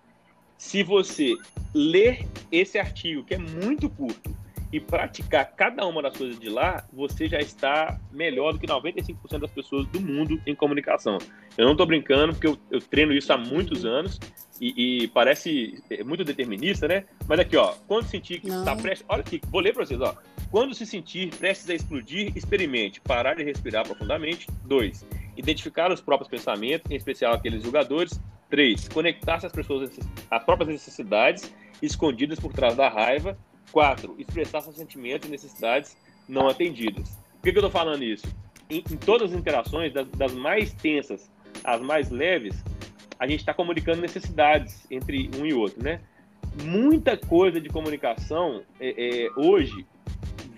Se você ler esse artigo, que é muito curto, e praticar cada uma das coisas de lá, você já está melhor do que 95% das pessoas do mundo em comunicação. Eu não estou brincando, porque eu, eu, treino isso há muitos anos e, e, parece muito determinista, né? Mas aqui, ó, quando sentir que está prestes. Olha aqui, vou ler para vocês, ó. Quando se sentir prestes a explodir, experimente parar de respirar profundamente. Dois, identificar os próprios pensamentos, em especial aqueles julgadores. Três, conectar-se às pessoas, às próprias necessidades escondidas por trás da raiva. Quatro, expressar seus sentimentos e necessidades não atendidas. Por que, que eu estou falando isso? Em, em, todas as interações, das, das mais tensas às mais leves, a gente está comunicando necessidades entre um e outro, né? Muita coisa de comunicação é, é, hoje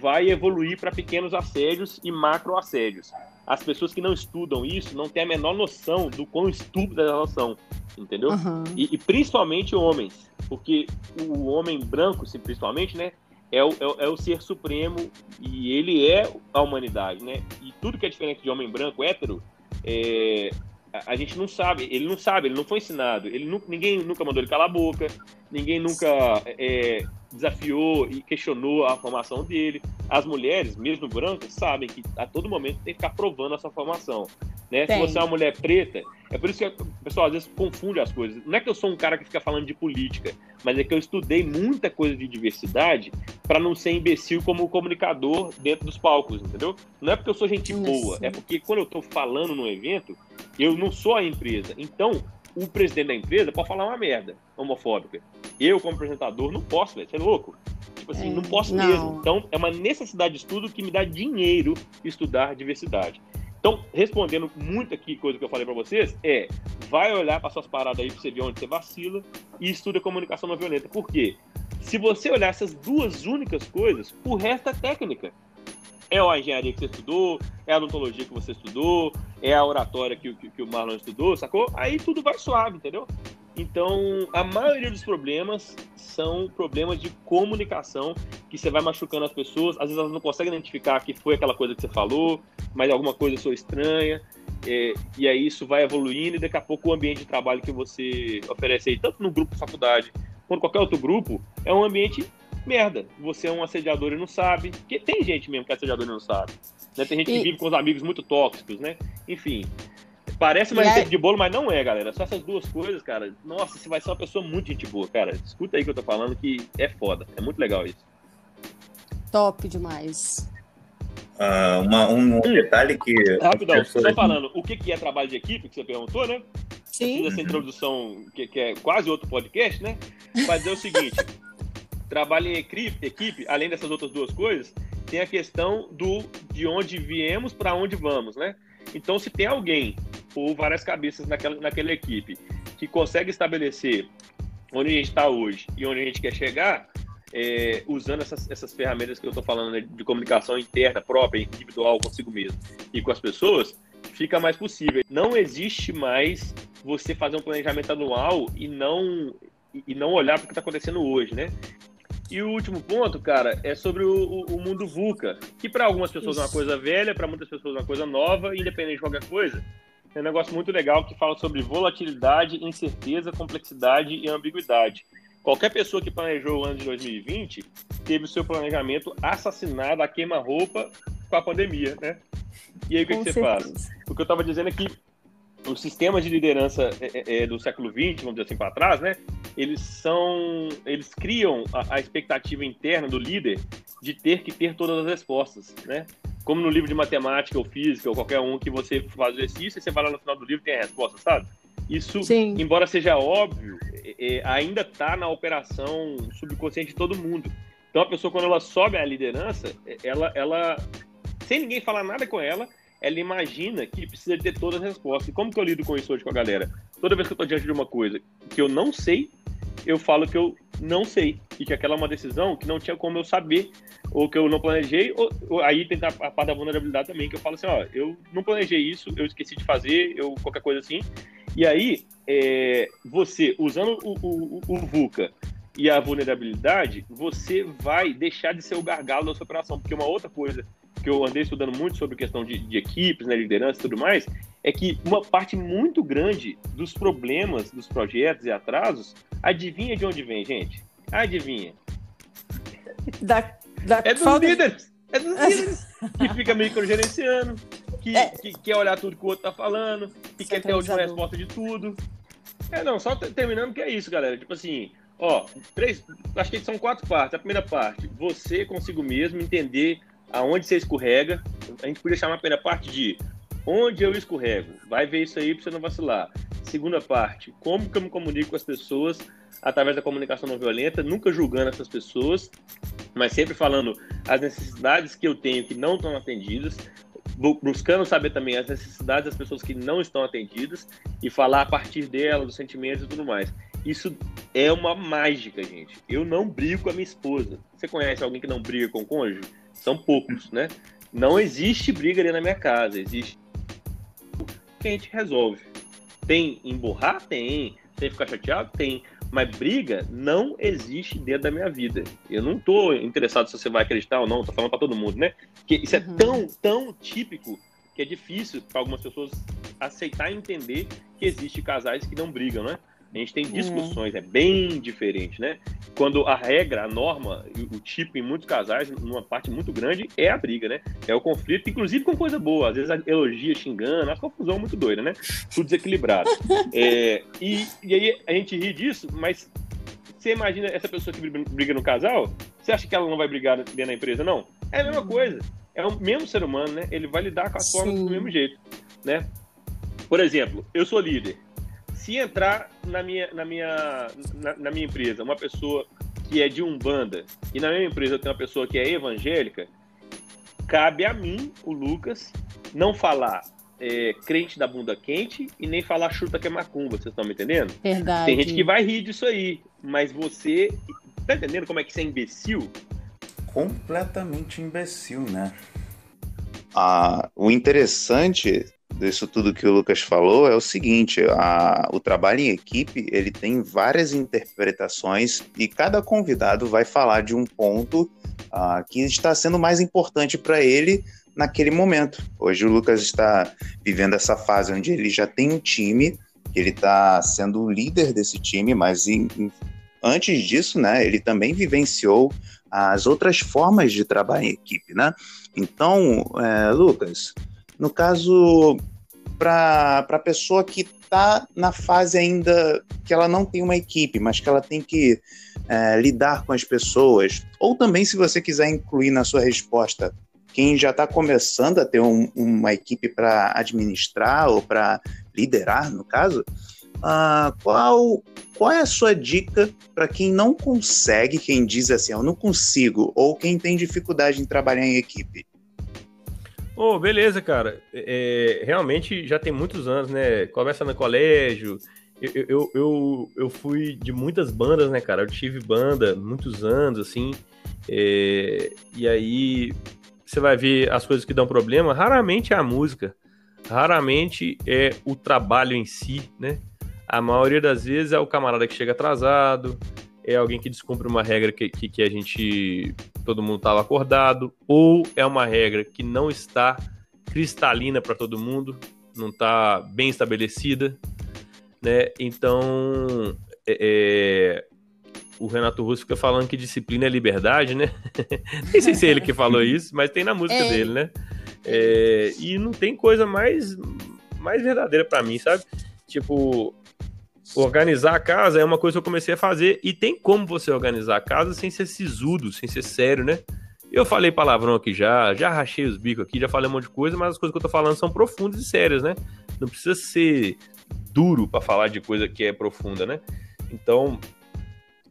vai evoluir para pequenos assédios e macro assédios. As pessoas que não estudam isso não têm a menor noção do quão estúpida elas são, entendeu? Uhum. E, e, principalmente homens, porque o homem branco, principalmente, né, é o, é, é, o ser supremo e ele é a humanidade, né? E tudo que é diferente de homem branco, hétero, é, a, a, gente não sabe, ele não sabe, ele não foi ensinado, ele ninguém nunca mandou ele calar a boca, ninguém nunca é, desafiou e questionou a formação dele. As mulheres, mesmo brancas, sabem que a todo momento tem que ficar provando essa formação. Né? Se você é uma mulher preta, é por isso que o pessoal às vezes confunde as coisas. Não é que eu sou um cara que fica falando de política, mas é que eu estudei muita coisa de diversidade para não ser imbecil como comunicador dentro dos palcos, entendeu? Não é porque eu sou gente boa, é porque quando eu estou falando no evento, eu não sou a empresa. Então, o presidente da empresa pode falar uma merda homofóbica. Eu, como apresentador, não posso, velho. Você é louco? Tipo assim, é, não posso não. mesmo. Então, é uma necessidade de estudo que me dá dinheiro estudar diversidade. Então, respondendo muito aqui, coisa que eu falei para vocês, é vai olhar para suas paradas aí para você ver onde você vacila e estuda comunicação não violenta. Por quê? Se você olhar essas duas únicas coisas, o resto é técnica. É a engenharia que você estudou, é a odontologia que você estudou, é a oratória que, que, que o Marlon estudou, sacou? Aí tudo vai suave, entendeu? Então, a maioria dos problemas são problemas de comunicação, que você vai machucando as pessoas, às vezes elas não conseguem identificar que foi aquela coisa que você falou, mas alguma coisa sou estranha, é, e aí isso vai evoluindo, e daqui a pouco o ambiente de trabalho que você oferece aí, tanto no grupo de faculdade quanto qualquer outro grupo, é um ambiente merda. Você é um assediador e não sabe. Porque tem gente mesmo que é assediador e não sabe. Né? Tem gente e... que vive com os amigos muito tóxicos, né? Enfim. Parece uma receita de bolo, mas não é, galera. Só essas duas coisas, cara. Nossa, você vai ser uma pessoa muito gente boa, cara. Escuta aí que eu tô falando que é foda. É muito legal isso. Top demais. Uh, uma, um hum. detalhe que. Rapidão, pessoas... só falando, o que, que é trabalho de equipe, que você perguntou, né? Sim. Eu fiz essa introdução, que, que é quase outro podcast, né? Fazer o seguinte: trabalho em equipe, equipe, além dessas outras duas coisas, tem a questão do de onde viemos para onde vamos, né? Então, se tem alguém ou várias cabeças naquela, naquela equipe que consegue estabelecer onde a gente está hoje e onde a gente quer chegar, é, usando essas, essas ferramentas que eu estou falando né, de comunicação interna, própria, individual, consigo mesmo e com as pessoas, fica mais possível. Não existe mais você fazer um planejamento anual e não e não olhar para o que está acontecendo hoje, né? E o último ponto, cara, é sobre o, o mundo VUCA, que para algumas pessoas Isso. é uma coisa velha, para muitas pessoas é uma coisa nova, independente de qualquer coisa. É um negócio muito legal que fala sobre volatilidade, incerteza, complexidade e ambiguidade. Qualquer pessoa que planejou o ano de 2020 teve o seu planejamento assassinado a queima-roupa com a pandemia, né? E aí o que, que você faz? O que eu estava dizendo é que os sistemas de liderança é, é, é do século XX, vamos dizer assim, para trás, né? Eles são, eles criam a, a, expectativa interna do líder de ter que ter todas as respostas, né? Como no livro de matemática ou física ou qualquer um que você faz o exercício e você vai lá no final do livro tem a resposta, sabe? Isso, Sim. embora seja óbvio, é, é ainda está na operação subconsciente de todo mundo. Então a pessoa quando ela sobe a liderança, ela, ela sem ninguém falar nada com ela, ela imagina que precisa ter todas as respostas. E como que eu lido com isso hoje com a galera? Toda vez que eu estou diante de uma coisa que eu não sei, eu falo que eu não sei. E que aquela é uma decisão que não tinha como eu saber, ou que eu não planejei, ou, ou aí tem a, a parte da vulnerabilidade também, que eu falo assim, ó, eu não planejei isso, eu esqueci de fazer, eu qualquer coisa assim. E aí, é, você, usando o, o, o VUCA e a vulnerabilidade, você vai deixar de ser o gargalo da sua operação. Porque uma outra coisa que eu andei estudando muito sobre questão de, de equipes, né, liderança e tudo mais, é que uma parte muito grande dos problemas dos projetos e atrasos, adivinha de onde vem, gente? Adivinha. Da, da é dos falta... líderes. É dos líderes que fica microgerenciando, que, é. que quer olhar tudo que o outro tá falando, que quer ter a última resposta de tudo. É, não, só terminando que é isso, galera. Tipo assim, Ó, três, acho que são quatro partes. A primeira parte, você consigo mesmo entender aonde você escorrega. A gente podia chamar a primeira parte de onde eu escorrego. Vai ver isso aí para você não vacilar. Segunda parte, como que eu me comunico com as pessoas através da comunicação não violenta, nunca julgando essas pessoas, mas sempre falando as necessidades que eu tenho que não estão atendidas, buscando saber também as necessidades das pessoas que não estão atendidas e falar a partir delas, dos sentimentos e tudo mais. Isso é uma mágica, gente. Eu não brigo com a minha esposa. Você conhece alguém que não briga com o cônjuge? São poucos, né? Não existe briga ali na minha casa. Existe que a gente resolve. Tem emburrar? Tem. Tem ficar chateado? Tem. Mas briga não existe dentro da minha vida. Eu não tô interessado se você vai acreditar ou não, tô falando para todo mundo, né? Que isso é uhum. tão, tão típico que é difícil para algumas pessoas aceitar e entender que existe casais que não brigam, né? A gente tem discussões, é, é bem diferente, né? Quando a regra, a norma, o tipo em muitos casais, numa parte muito grande, é a briga, né? É o conflito, inclusive com coisa boa. Às vezes a elogia xingando, a confusão muito doida, né? Tudo desequilibrado. é, e, e aí a gente ri disso, mas você imagina essa pessoa que briga no casal, você acha que ela não vai brigar dentro da empresa? Não. É a mesma uhum. coisa. É o mesmo ser humano, né? Ele vai lidar com as Sim. formas do mesmo jeito, né? Por exemplo, eu sou líder se entrar na minha, na minha, na, na, minha empresa uma pessoa que é de Umbanda e na minha empresa eu tenho uma pessoa que é evangélica, cabe a mim, o Lucas, não falar é, crente da bunda quente e nem falar chuta que é macumba, vocês estão me entendendo? Verdade. Tem gente que vai rir disso aí, mas você tá entendendo como é que você é imbecil? Completamente imbecil, né? Ah, o interessante disso tudo que o Lucas falou é o seguinte: a, o trabalho em equipe ele tem várias interpretações e cada convidado vai falar de um ponto uh, que está sendo mais importante para ele naquele momento. Hoje o Lucas está vivendo essa fase onde ele já tem um time, ele está sendo o líder desse time, mas em, em, antes disso, né, ele também vivenciou as outras formas de trabalho em equipe, né? Então, é, Lucas, no caso, para a pessoa que está na fase ainda que ela não tem uma equipe, mas que ela tem que é, lidar com as pessoas, ou também, se você quiser incluir na sua resposta, quem já está começando a ter um, uma equipe para administrar ou para liderar, no caso, uh, qual, qual é a sua dica para quem não consegue, quem diz assim, eu não consigo, ou quem tem dificuldade em trabalhar em equipe? Ô, oh, beleza, cara. É, realmente já tem muitos anos, né? Começa no colégio. Eu, eu, eu, eu, fui de muitas bandas, né, cara? Eu tive banda muitos anos, assim. É, e aí você vai ver as coisas que dão problema. Raramente é a música. Raramente é o trabalho em si, né? A maioria das vezes é o camarada que chega atrasado, é alguém que descumpre uma regra que, que, que a gente, todo mundo estava acordado, ou é uma regra que não está cristalina para todo mundo, não está bem estabelecida, né? Então, é, é, o Renato Russo fica falando que disciplina é liberdade, né? Nem sei se é ele que falou isso, mas tem na música é. dele, né? É, e não tem coisa mais, mais verdadeira para mim, sabe? Tipo, organizar a casa é uma coisa que eu comecei a fazer e tem como você organizar a casa sem ser sisudo, sem ser sério, né? Eu falei palavrão aqui já, já rachei os bicos aqui, já falei um monte de coisa, mas as coisas que eu tô falando são profundas e sérias, né? Não precisa ser duro para falar de coisa que é profunda, né? Então,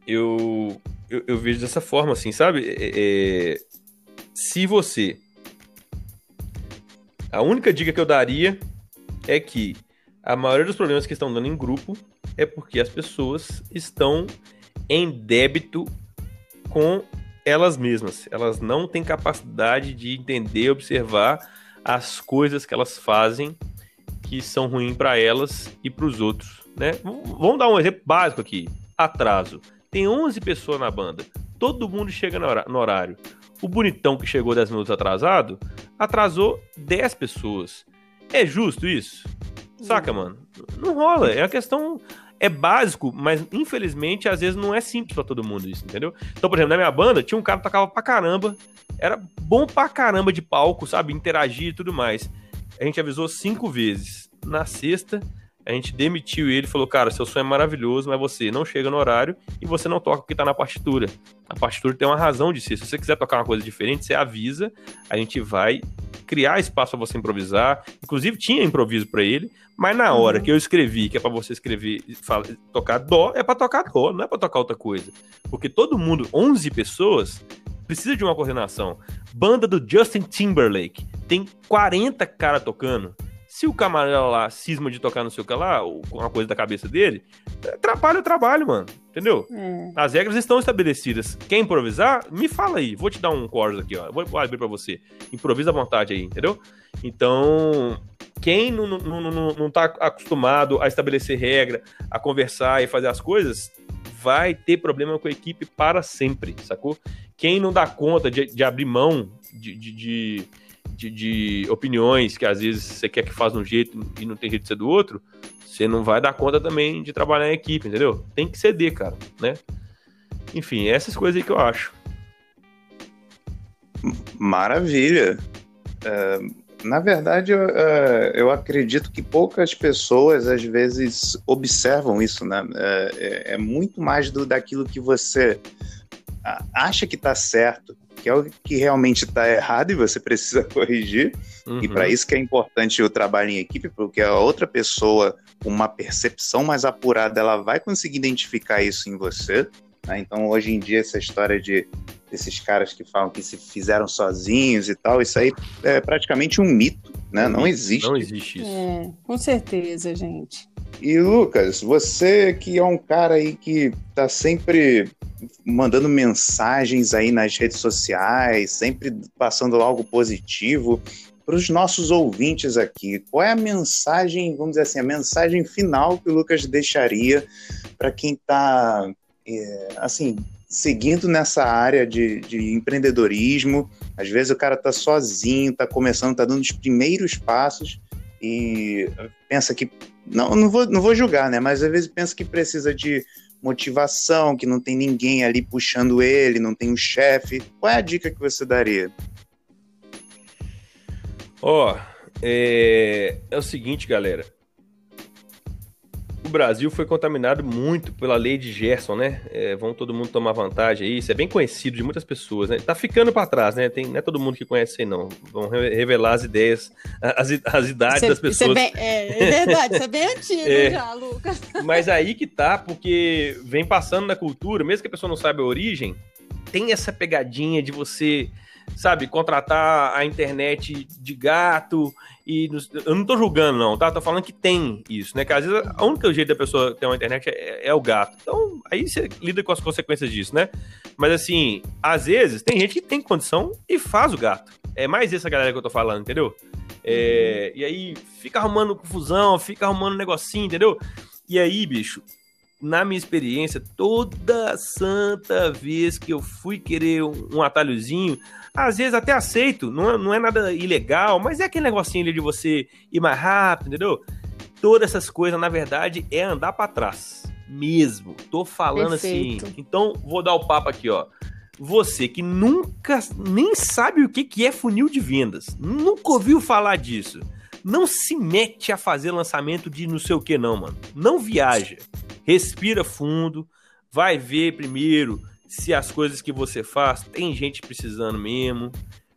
eu, eu, eu vejo dessa forma, assim, sabe? É, é, se você. A única dica que eu daria é que a maioria dos problemas que estão dando em grupo é porque as pessoas estão em débito com elas mesmas. Elas não têm capacidade de entender, observar as coisas que elas fazem que são ruins para elas e para os outros, né? Vamos dar um exemplo básico aqui. Atraso. Tem 11 pessoas na banda. Todo mundo chega no horário. O bonitão que chegou 10 minutos atrasado, atrasou 10 pessoas. É justo isso? Saca, mano? Não rola. É uma questão. É básico, mas infelizmente às vezes não é simples para todo mundo isso, entendeu? Então, por exemplo, na minha banda tinha um cara que tocava pra caramba, era bom pra caramba de palco, sabe? Interagir e tudo mais. A gente avisou cinco vezes. Na sexta, a gente demitiu ele e falou: Cara, seu sonho é maravilhoso, mas você não chega no horário e você não toca o que tá na partitura. A partitura tem uma razão de ser. Se você quiser tocar uma coisa diferente, você avisa, a gente vai criar espaço para você improvisar. Inclusive, tinha improviso para ele, mas na hora uhum. que eu escrevi, que é para você escrever, fala, tocar dó, é para tocar dó, não é para tocar outra coisa. Porque todo mundo, 11 pessoas, precisa de uma coordenação. Banda do Justin Timberlake, tem 40 cara tocando. Se o camarada lá cisma de tocar no seu lá, uma coisa da cabeça dele, atrapalha o trabalho, mano. Entendeu? É. As regras estão estabelecidas. Quer improvisar? Me fala aí. Vou te dar um chorus aqui, ó. Vou abrir pra você. Improvisa à vontade aí, entendeu? Então, quem não, não, não, não tá acostumado a estabelecer regra, a conversar e fazer as coisas, vai ter problema com a equipe para sempre, sacou? Quem não dá conta de, de abrir mão de, de, de de, de, opiniões que às vezes você quer que faça de um jeito e não tem jeito de ser do outro, você não vai dar conta também de trabalhar em equipe, entendeu? Tem que ceder, cara, né? Enfim, essas coisas aí que eu acho. Maravilha. É, na verdade, eu, é, eu, acredito que poucas pessoas às vezes observam isso, né? É, é, é muito mais do, daquilo que você acha que está certo que é o que realmente está errado e você precisa corrigir. Uhum. E para isso que é importante o trabalho em equipe, porque a outra pessoa, uma percepção mais apurada, ela vai conseguir identificar isso em você. Né? Então, hoje em dia, essa história de desses caras que falam que se fizeram sozinhos e tal, isso aí é praticamente um mito, né? Não existe. Não existe isso. É, com certeza, gente. E Lucas, você que é um cara aí que tá sempre mandando mensagens aí nas redes sociais, sempre passando algo positivo. Para os nossos ouvintes aqui, qual é a mensagem, vamos dizer assim, a mensagem final que o Lucas deixaria para quem está, é, assim, seguindo nessa área de, de, empreendedorismo? Às vezes o cara está sozinho, está começando, está dando os primeiros passos e pensa que não, não vou, não vou julgar, né? Mas às vezes pensa que precisa de motivação, que não tem ninguém ali puxando ele, não tem um chefe. Qual é a dica que você daria? Ó, oh, é... é o seguinte, galera. Brasil foi contaminado muito pela lei de Gerson, né? É, vão todo mundo tomar vantagem aí. Isso é bem conhecido de muitas pessoas, né? Tá ficando para trás, né? Tem, não é todo mundo que conhece aí, não. Vão revelar as ideias, as, as idades das pessoas. Isso é, bem, é, é, verdade, isso é bem antigo é, já, Lucas. Mas aí que tá, porque vem passando na cultura, mesmo que a pessoa não saiba a origem, tem essa pegadinha de você sabe, contratar a internet de gato e nos, eu não tô julgando, não, tá? Tô falando que tem isso, né? Que às vezes o único jeito da pessoa ter uma internet é, é, o gato. Então, aí você lida com as consequências disso, né? Mas assim, às vezes tem gente que tem condição e faz o gato. É mais essa galera que eu tô falando, entendeu? É, uhum. E aí fica arrumando confusão, fica arrumando negocinho, entendeu? E aí, bicho, na minha experiência, toda santa vez que eu fui querer um, um atalhozinho, às vezes até aceito, não é, não é nada ilegal, mas é aquele negocinho ali de você ir mais rápido, entendeu? Todas essas coisas, na verdade, é andar para trás. Mesmo. Tô falando assim. Perfeito. assim. Então, vou dar o papo aqui, ó. Você que nunca nem sabe o que, que é funil de vendas, nunca ouviu falar disso, não se mete a fazer lançamento de não sei o que, não, mano. Não viaja. Respira fundo, vai ver primeiro se as coisas que você faz tem gente precisando mesmo.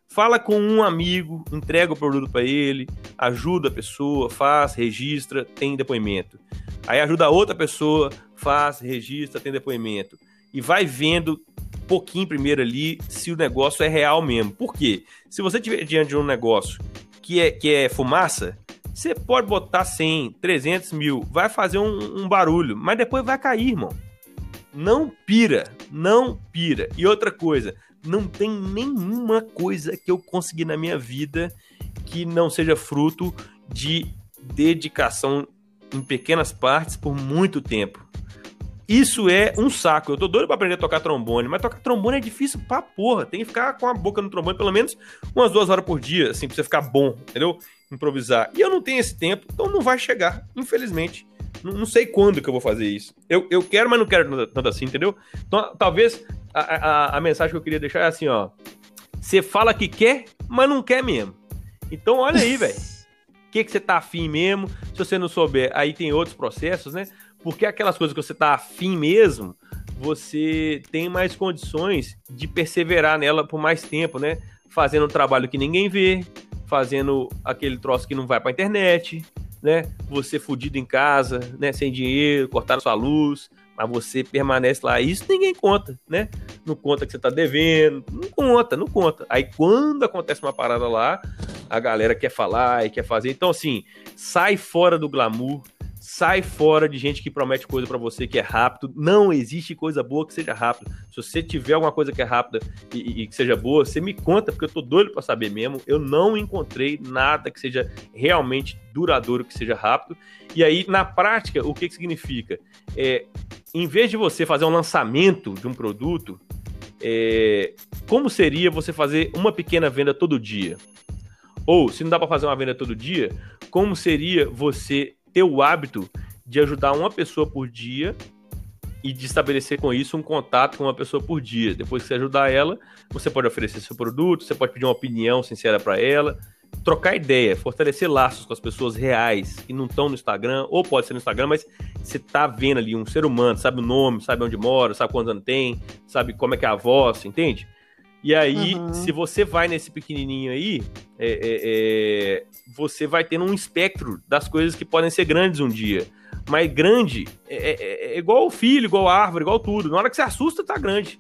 Fala com um amigo, entrega o produto para ele, ajuda a pessoa, faz, registra, tem depoimento. Aí ajuda a outra pessoa, faz, registra, tem depoimento. E vai vendo pouquinho primeiro ali se o negócio é real mesmo. Por quê? Se você tiver diante de um negócio que é, que é fumaça, você pode botar 100, 300 mil, vai fazer um, um barulho, mas depois vai cair, irmão. Não pira, não pira. E outra coisa, não tem nenhuma coisa que eu consegui na minha vida que não seja fruto de dedicação em pequenas partes por muito tempo. Isso é um saco. Eu tô doido pra aprender a tocar trombone, mas tocar trombone é difícil pra porra. Tem que ficar com a boca no trombone pelo menos umas duas horas por dia, assim, pra você ficar bom, entendeu? Improvisar. E eu não tenho esse tempo, então não vai chegar, infelizmente. Não, não sei quando que eu vou fazer isso. Eu, eu quero, mas não quero tanto assim, entendeu? Então, talvez a, a, a mensagem que eu queria deixar é assim, ó. Você fala que quer, mas não quer mesmo. Então, olha aí, velho. O que, que você tá afim mesmo? Se você não souber, aí tem outros processos, né? Porque aquelas coisas que você tá afim mesmo, você tem mais condições de perseverar nela por mais tempo, né? Fazendo um trabalho que ninguém vê, fazendo aquele troço que não vai pra internet, né? Você fudido em casa, né? Sem dinheiro, cortaram sua luz, mas você permanece lá. Isso ninguém conta, né? Não conta que você tá devendo, não conta, não conta. Aí quando acontece uma parada lá, a galera quer falar e quer fazer. Então, assim, sai fora do glamour, sai fora de gente que promete coisa para você que é rápido. Não existe coisa boa que seja rápida. Se você tiver alguma coisa que é rápida e, e que seja boa, você me conta, porque eu tô doido para saber mesmo. Eu não encontrei nada que seja realmente duradouro, que seja rápido. E aí, na prática, o que, que significa? É, em vez de você fazer um lançamento de um produto, é, como seria você fazer uma pequena venda todo dia? Ou, se não dá para fazer uma venda todo dia, como seria você ter o hábito de ajudar uma pessoa por dia e de estabelecer com isso um contato com uma pessoa por dia. Depois que você ajudar ela, você pode oferecer seu produto, você pode pedir uma opinião sincera para ela, trocar ideia, fortalecer laços com as pessoas reais que não estão no Instagram, ou pode ser no Instagram, mas você tá vendo ali um ser humano, sabe o nome, sabe onde mora, sabe quantos anos tem, sabe como é que é a voz, entende? E aí, uhum. se você vai nesse pequenininho aí, é, é, é, você vai tendo um espectro das coisas que podem ser grandes um dia. Mas grande é, é, é igual o filho, igual a árvore, igual tudo. Na hora que você assusta, tá grande.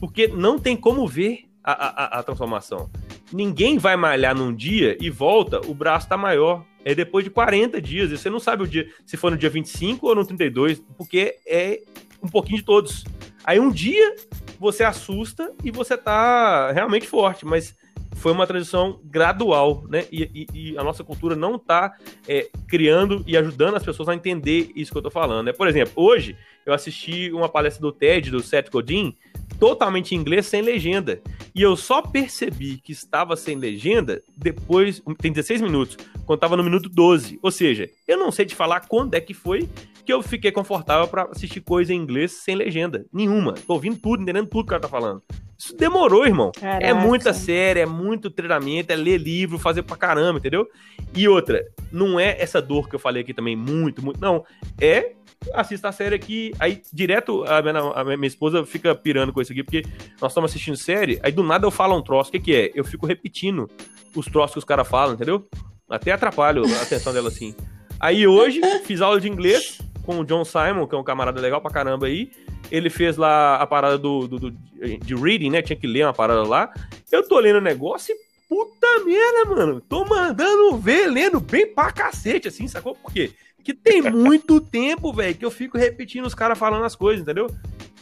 Porque não tem como ver a, a, a transformação. Ninguém vai malhar num dia e volta, o braço tá maior. É depois de 40 dias. E você não sabe o dia, se for no dia 25 ou no 32, porque é um pouquinho de todos. Aí um dia você assusta e você tá realmente forte, mas foi uma transição gradual, né? E, e, e a nossa cultura não tá é, criando e ajudando as pessoas a entender isso que eu tô falando, né? Por exemplo, hoje eu assisti uma palestra do TED, do Seth Godin, totalmente em inglês, sem legenda. E eu só percebi que estava sem legenda depois, tem 16 minutos, quando estava no minuto 12. Ou seja, eu não sei te falar quando é que foi que eu fiquei confortável para assistir coisa em inglês sem legenda. Nenhuma. Tô ouvindo tudo, entendendo tudo que o cara tá falando. Isso demorou, irmão. É Caraca. É muita série, é muito treinamento, é ler livro, fazer pra caramba, entendeu? E outra, não é essa dor que eu falei aqui também, muito, muito. Não. É assista a série aqui. Aí, direto, a minha, a minha, esposa fica pirando com isso aqui, porque nós estamos assistindo série, aí do nada eu falo um troço. O que, que é? Eu fico repetindo os troços que os caras falam, entendeu? Até atrapalho a atenção dela assim. Aí hoje, fiz aula de inglês, com o John Simon, que é um camarada legal pra caramba aí. Ele fez lá a parada do, do, do de reading, né? Tinha que ler uma parada lá. Eu tô lendo o negócio e puta merda, mano. Tô mandando ver, lendo bem pra cacete, assim, sacou? Por quê? Que tem muito tempo, velho, que eu fico repetindo os caras falando as coisas, entendeu?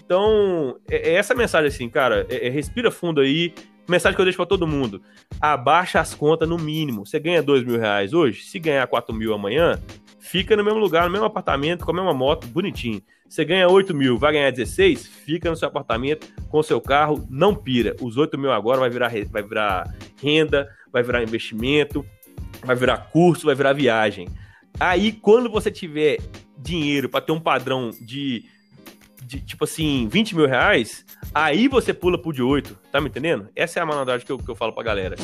Então, é, é essa mensagem assim, cara. É, é, respira fundo aí. Mensagem que eu deixo pra todo mundo. Abaixa as contas no mínimo. Você ganha dois mil reais hoje, se ganhar quatro mil amanhã, fica no mesmo lugar, no mesmo apartamento, com a mesma moto, bonitinho. Você ganha 8 mil, vai ganhar 16, fica no seu apartamento com o seu carro, não pira. Os 8 mil agora vai virar, vai virar renda, vai virar investimento, vai virar curso, vai virar viagem. Aí, quando você tiver dinheiro para ter um padrão de, de, tipo assim, 20 mil reais, aí você pula pro de 8, tá me entendendo? Essa é a malandragem que eu, que eu falo pra galera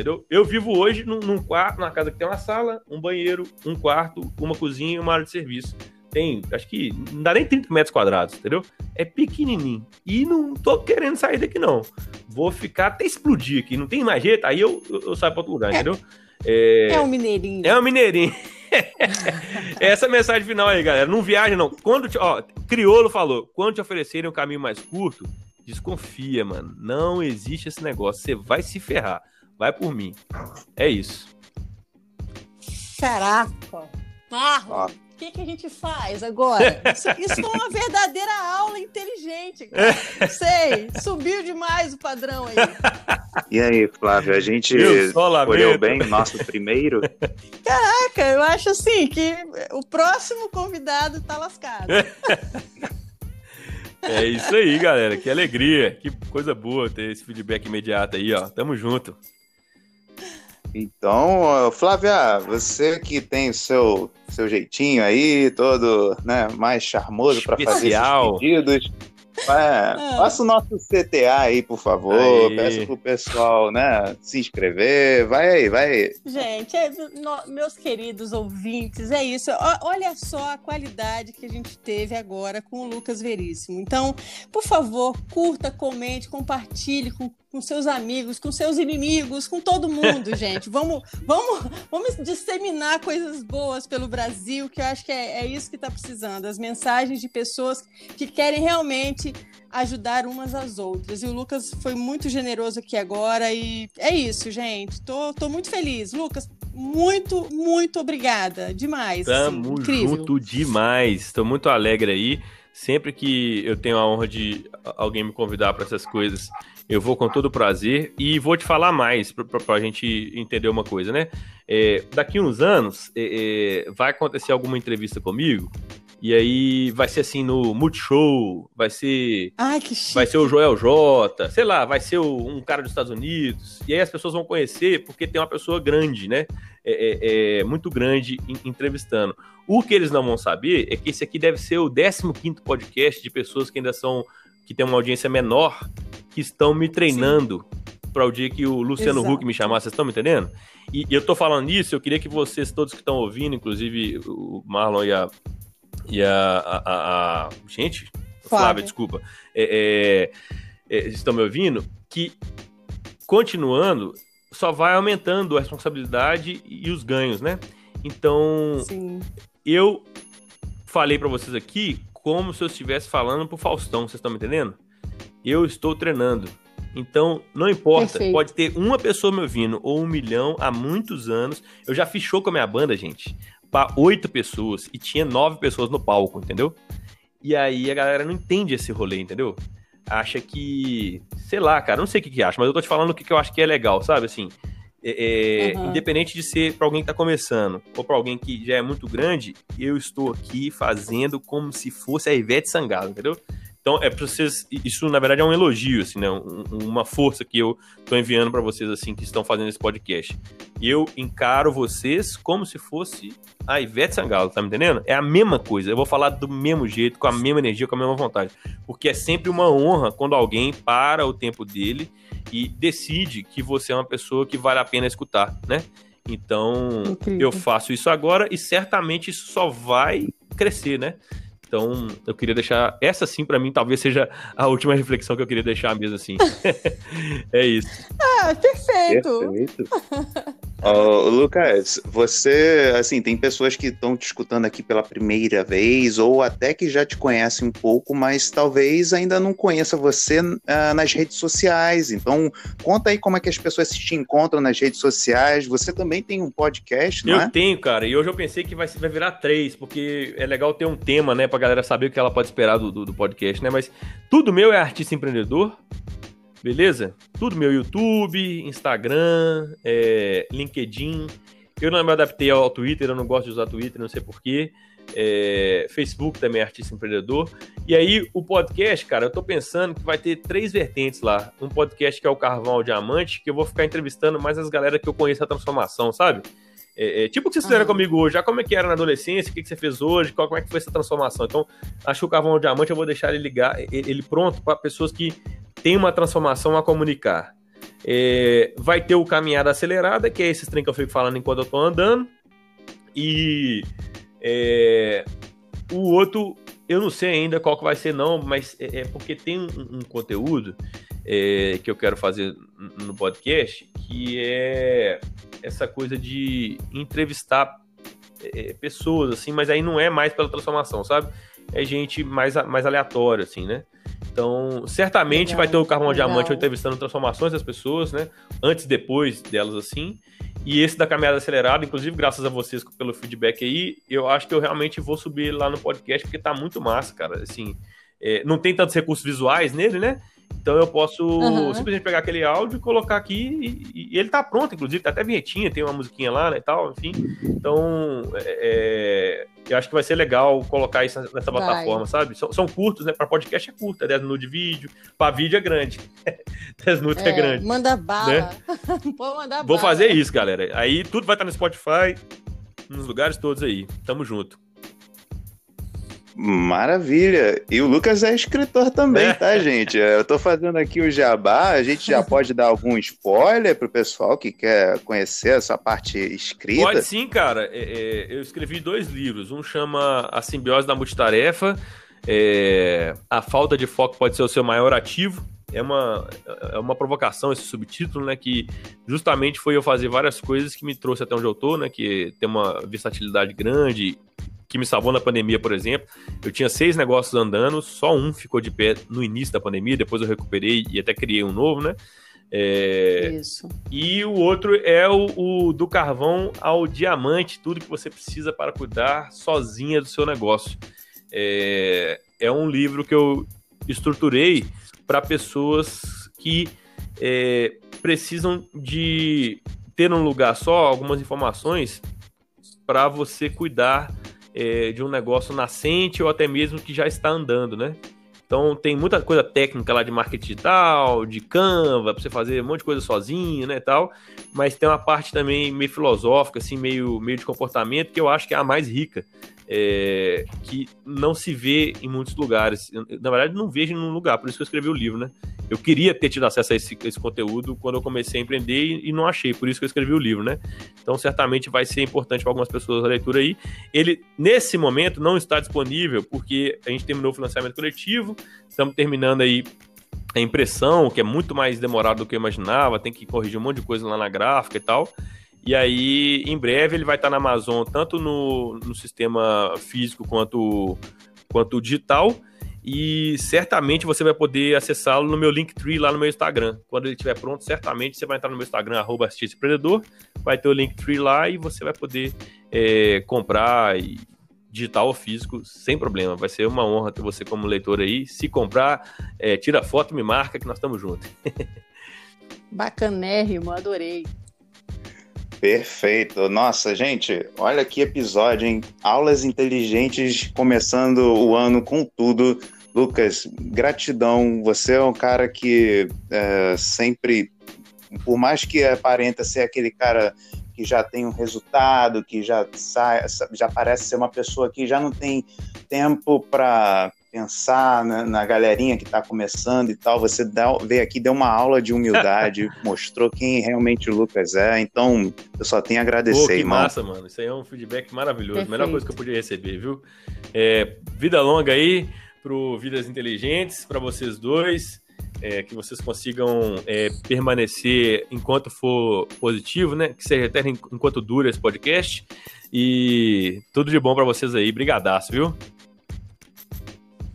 entendeu? Eu vivo hoje num, num quarto, numa casa que tem uma sala, um banheiro, um quarto, uma cozinha e uma área de serviço. Tem, acho que não dá nem 30 metros quadrados, entendeu? É pequenininho. E não tô querendo sair daqui, não. Vou ficar até explodir aqui. Não tem mais jeito, aí eu, eu, eu saio pra outro lugar, é, entendeu? É, é um mineirinho. É um mineirinho. Essa mensagem final aí, galera. Não viaja, não. Quando te, ó, Criolo falou: quando te oferecerem um caminho mais curto, desconfia, mano. Não existe esse negócio. Você vai se ferrar. Vai por mim. É isso. Caraca. O que, que a gente faz agora? Isso, isso é uma verdadeira aula inteligente. Cara. Sei, subiu demais o padrão aí. E aí, Flávio, a gente escolheu bem o nosso primeiro? Caraca, eu acho assim que o próximo convidado tá lascado. É isso aí, galera. Que alegria, que coisa boa ter esse feedback imediato aí, ó. Tamo junto. Então, Flávia, você que tem o seu, seu jeitinho aí, todo né, mais charmoso para fazer esses pedidos, é, ah. faça o nosso CTA aí, por favor. Aí. Peço pro pessoal, né, se inscrever. Vai aí, vai aí. Gente, é, no, meus queridos ouvintes, é isso. O, olha só a qualidade que a gente teve agora com o Lucas Veríssimo. Então, por favor, curta, comente, compartilhe com com seus amigos, com seus inimigos, com todo mundo, gente. Vamos, vamos, vamos disseminar coisas boas pelo Brasil, que eu acho que é, é isso que está precisando. As mensagens de pessoas que querem realmente ajudar umas às outras. E o Lucas foi muito generoso aqui agora e é isso, gente. Tô, tô muito feliz. Lucas, muito, muito obrigada. Demais. Tamo assim, junto demais. Estou muito alegre aí. Sempre que eu tenho a honra de alguém me convidar para essas coisas, eu vou com todo prazer e vou te falar mais para a gente entender uma coisa, né? É, daqui uns anos é, é, vai acontecer alguma entrevista comigo e aí vai ser assim no Multishow, vai ser. Ai, que chique. Vai ser o Joel J, sei lá, vai ser o, um cara dos Estados Unidos. E aí as pessoas vão conhecer porque tem uma pessoa grande, né? É, é, é muito grande entrevistando. O que eles não vão saber é que esse aqui deve ser o 15 podcast de pessoas que ainda são. que tem uma audiência menor que estão me treinando para o dia que o Luciano. Huck me chamar, vocês estão me entendendo? E, e eu tô falando isso, eu queria que vocês, todos que estão ouvindo, inclusive o Marlon e a. E a. a, a, a gente, Flávia, Flávia desculpa. É, é, é, estão me ouvindo? Que continuando, só vai aumentando a responsabilidade e os ganhos, né? Então, Sim. eu falei para vocês aqui como se eu estivesse falando pro Faustão, vocês estão me entendendo? Eu estou treinando. Então, não importa, Perfeito. pode ter uma pessoa me ouvindo ou um milhão há muitos anos. Eu já fiz show com a minha banda, gente, para oito pessoas e tinha nove pessoas no palco, entendeu? E aí a galera não entende esse rolê, entendeu? Acha que, sei lá, cara, não sei o que, que acha, mas eu tô te falando o que, que eu acho que é legal, sabe? Assim, é, uhum. independente de ser para alguém que tá começando ou para alguém que já é muito grande, eu estou aqui fazendo como se fosse a Ivete Sangalo, entendeu? Então, é para vocês. Isso, na verdade, é um elogio, assim, né? Um, uma força que eu tô enviando para vocês, assim, que estão fazendo esse podcast. Eu encaro vocês como se fosse a Ivete Sangalo, tá me entendendo? É a mesma coisa. Eu vou falar do mesmo jeito, com a mesma energia, com a mesma vontade. Porque é sempre uma honra quando alguém para o tempo dele e decide que você é uma pessoa que vale a pena escutar, né? Então, Incrível. eu faço isso agora e certamente isso só vai crescer, né? Então, eu queria deixar essa sim para mim talvez seja a última reflexão que eu queria deixar mesmo assim. é isso. Ah, perfeito. Perfeito. oh, Lucas, você, assim, tem pessoas que estão te escutando aqui pela primeira vez ou até que já te conhecem um pouco, mas talvez ainda não conheça você uh, nas redes sociais. Então, conta aí como é que as pessoas te encontram nas redes sociais. Você também tem um podcast, não eu é? Eu tenho, cara, e hoje eu pensei que vai, vai virar três, porque é legal ter um tema, né, pra galera saber o que ela pode esperar do, do, do podcast, né? Mas tudo meu é artista empreendedor, beleza? Tudo meu YouTube, Instagram, é, LinkedIn. Eu não me adaptei ao Twitter, eu não gosto de usar Twitter, não sei porquê. É, Facebook também é artista empreendedor. E aí, o podcast, cara, eu tô pensando que vai ter três vertentes lá. Um podcast que é o Carvão ao Diamante, que eu vou ficar entrevistando mais as galera que eu conheço a transformação, sabe? É, é, tipo o que vocês fizeram comigo hoje, já como é que era na adolescência, o que, que você fez hoje, qual, como é que foi essa transformação. Então, acho que o Carvão Diamante eu vou deixar ele ligar, ele pronto para pessoas que têm uma transformação a comunicar. É, vai ter o Caminhada Acelerada, que é esse trem que eu fico falando enquanto eu tô andando. E é, o outro, eu não sei ainda qual que vai ser, não, mas é, é porque tem um, um conteúdo é, que eu quero fazer no podcast, que é essa coisa de entrevistar é, pessoas, assim, mas aí não é mais pela transformação, sabe? É gente mais, mais aleatória, assim, né? Então, certamente legal, vai ter o Carvão Diamante entrevistando transformações das pessoas, né? Antes e depois delas, assim. E esse da caminhada acelerada, inclusive, graças a vocês pelo feedback aí, eu acho que eu realmente vou subir lá no podcast, porque tá muito massa, cara. Assim, é, não tem tantos recursos visuais nele, né? Então eu posso uhum. simplesmente pegar aquele áudio e colocar aqui e, e, ele tá pronto, inclusive, tá até vinhetinha, tem uma musiquinha lá, né, e tal, enfim. Então, é, é eu acho que vai ser legal colocar isso nessa vai. plataforma, sabe? São, são, curtos, né? Para podcast é curto, é 10 minutos de vídeo, para vídeo é grande. 10 minutos é, é, grande. Manda bala. Né? Pô, mandar Vou bala. fazer isso, galera. Aí tudo vai estar no Spotify, nos lugares todos aí. Tamo junto. Maravilha! E o Lucas é escritor também, é. tá, gente? Eu tô fazendo aqui o jabá, a gente já pode dar algum spoiler pro pessoal que quer conhecer essa parte escrita? Pode sim, cara. É, é, eu escrevi dois livros. Um chama A Simbiose da Multitarefa. É, a falta de foco pode ser o seu maior ativo. É uma, é uma provocação esse subtítulo, né? Que justamente foi eu fazer várias coisas que me trouxe até onde eu tô, né? Que tem uma versatilidade grande, que me salvou na pandemia, por exemplo. Eu tinha seis negócios andando, só um ficou de pé no início da pandemia, depois eu recuperei e até criei um novo, né? É... Isso. E o outro é o, o, do carvão ao diamante, tudo que você precisa para cuidar sozinha do seu negócio. É, é um livro que eu estruturei para pessoas que é, precisam de ter um lugar só algumas informações para você cuidar é, de um negócio nascente ou até mesmo que já está andando, né? Então tem muita coisa técnica lá de marketing digital, de Canva, para você fazer um monte de coisa sozinho, né, tal. Mas tem uma parte também meio filosófica, assim, meio, meio de comportamento, que eu acho que é a mais rica é, que não se vê em muitos lugares. Eu, na verdade, não vejo em nenhum lugar, por isso que eu escrevi o livro, né? Eu queria ter tido acesso a esse, esse conteúdo quando eu comecei a empreender e, e, não achei, por isso que eu escrevi o livro, né? Então, certamente vai ser importante para algumas pessoas a leitura aí. Ele, nesse momento, não está disponível porque a gente terminou o financiamento coletivo, estamos terminando aí a impressão, que é muito mais demorado do que eu imaginava, tem que corrigir um monte de coisa lá na gráfica e tal. E aí, em breve, ele vai estar na Amazon, tanto no, no sistema físico quanto, quanto digital. E certamente você vai poder acessá-lo no meu Linktree lá no meu Instagram. Quando ele estiver pronto, certamente você vai entrar no meu Instagram, arroba Empreendedor, vai ter o Linktree lá e você vai poder é, comprar e digital ou físico sem problema. Vai ser uma honra ter você como leitor aí. Se comprar, é, tira foto, me marca que nós estamos juntos. Bacanérrimo, adorei. Perfeito. Nossa, gente, olha que episódio, hein? Aulas inteligentes começando o ano com tudo. Lucas, gratidão. Você é um cara que é, sempre, por mais que aparenta ser aquele cara que já tem um resultado, que já sai, já parece ser uma pessoa que já não tem tempo para pensar na, na galerinha que está começando e tal. Você dá, veio aqui, deu uma aula de humildade, mostrou quem realmente o Lucas é. Então, eu só tenho a agradecer, Pô, que irmão. massa, mano. Isso aí é um feedback maravilhoso. Perfeito. Melhor coisa que eu podia receber, viu? É, vida longa aí pro Vidas Inteligentes, para vocês dois. É, que vocês consigam é, permanecer enquanto for positivo, né? Que seja até enquanto dura esse podcast. E tudo de bom para vocês aí. Brigadaço, viu?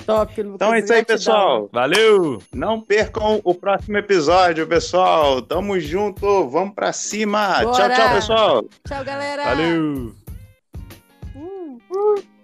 Top, Lucas. Então é isso aí, pessoal. Né? Valeu! Não percam o próximo episódio, pessoal. Tamo junto, vamos pra cima. Bora. Tchau, tchau, pessoal. Tchau, galera. Valeu! Uh, uh.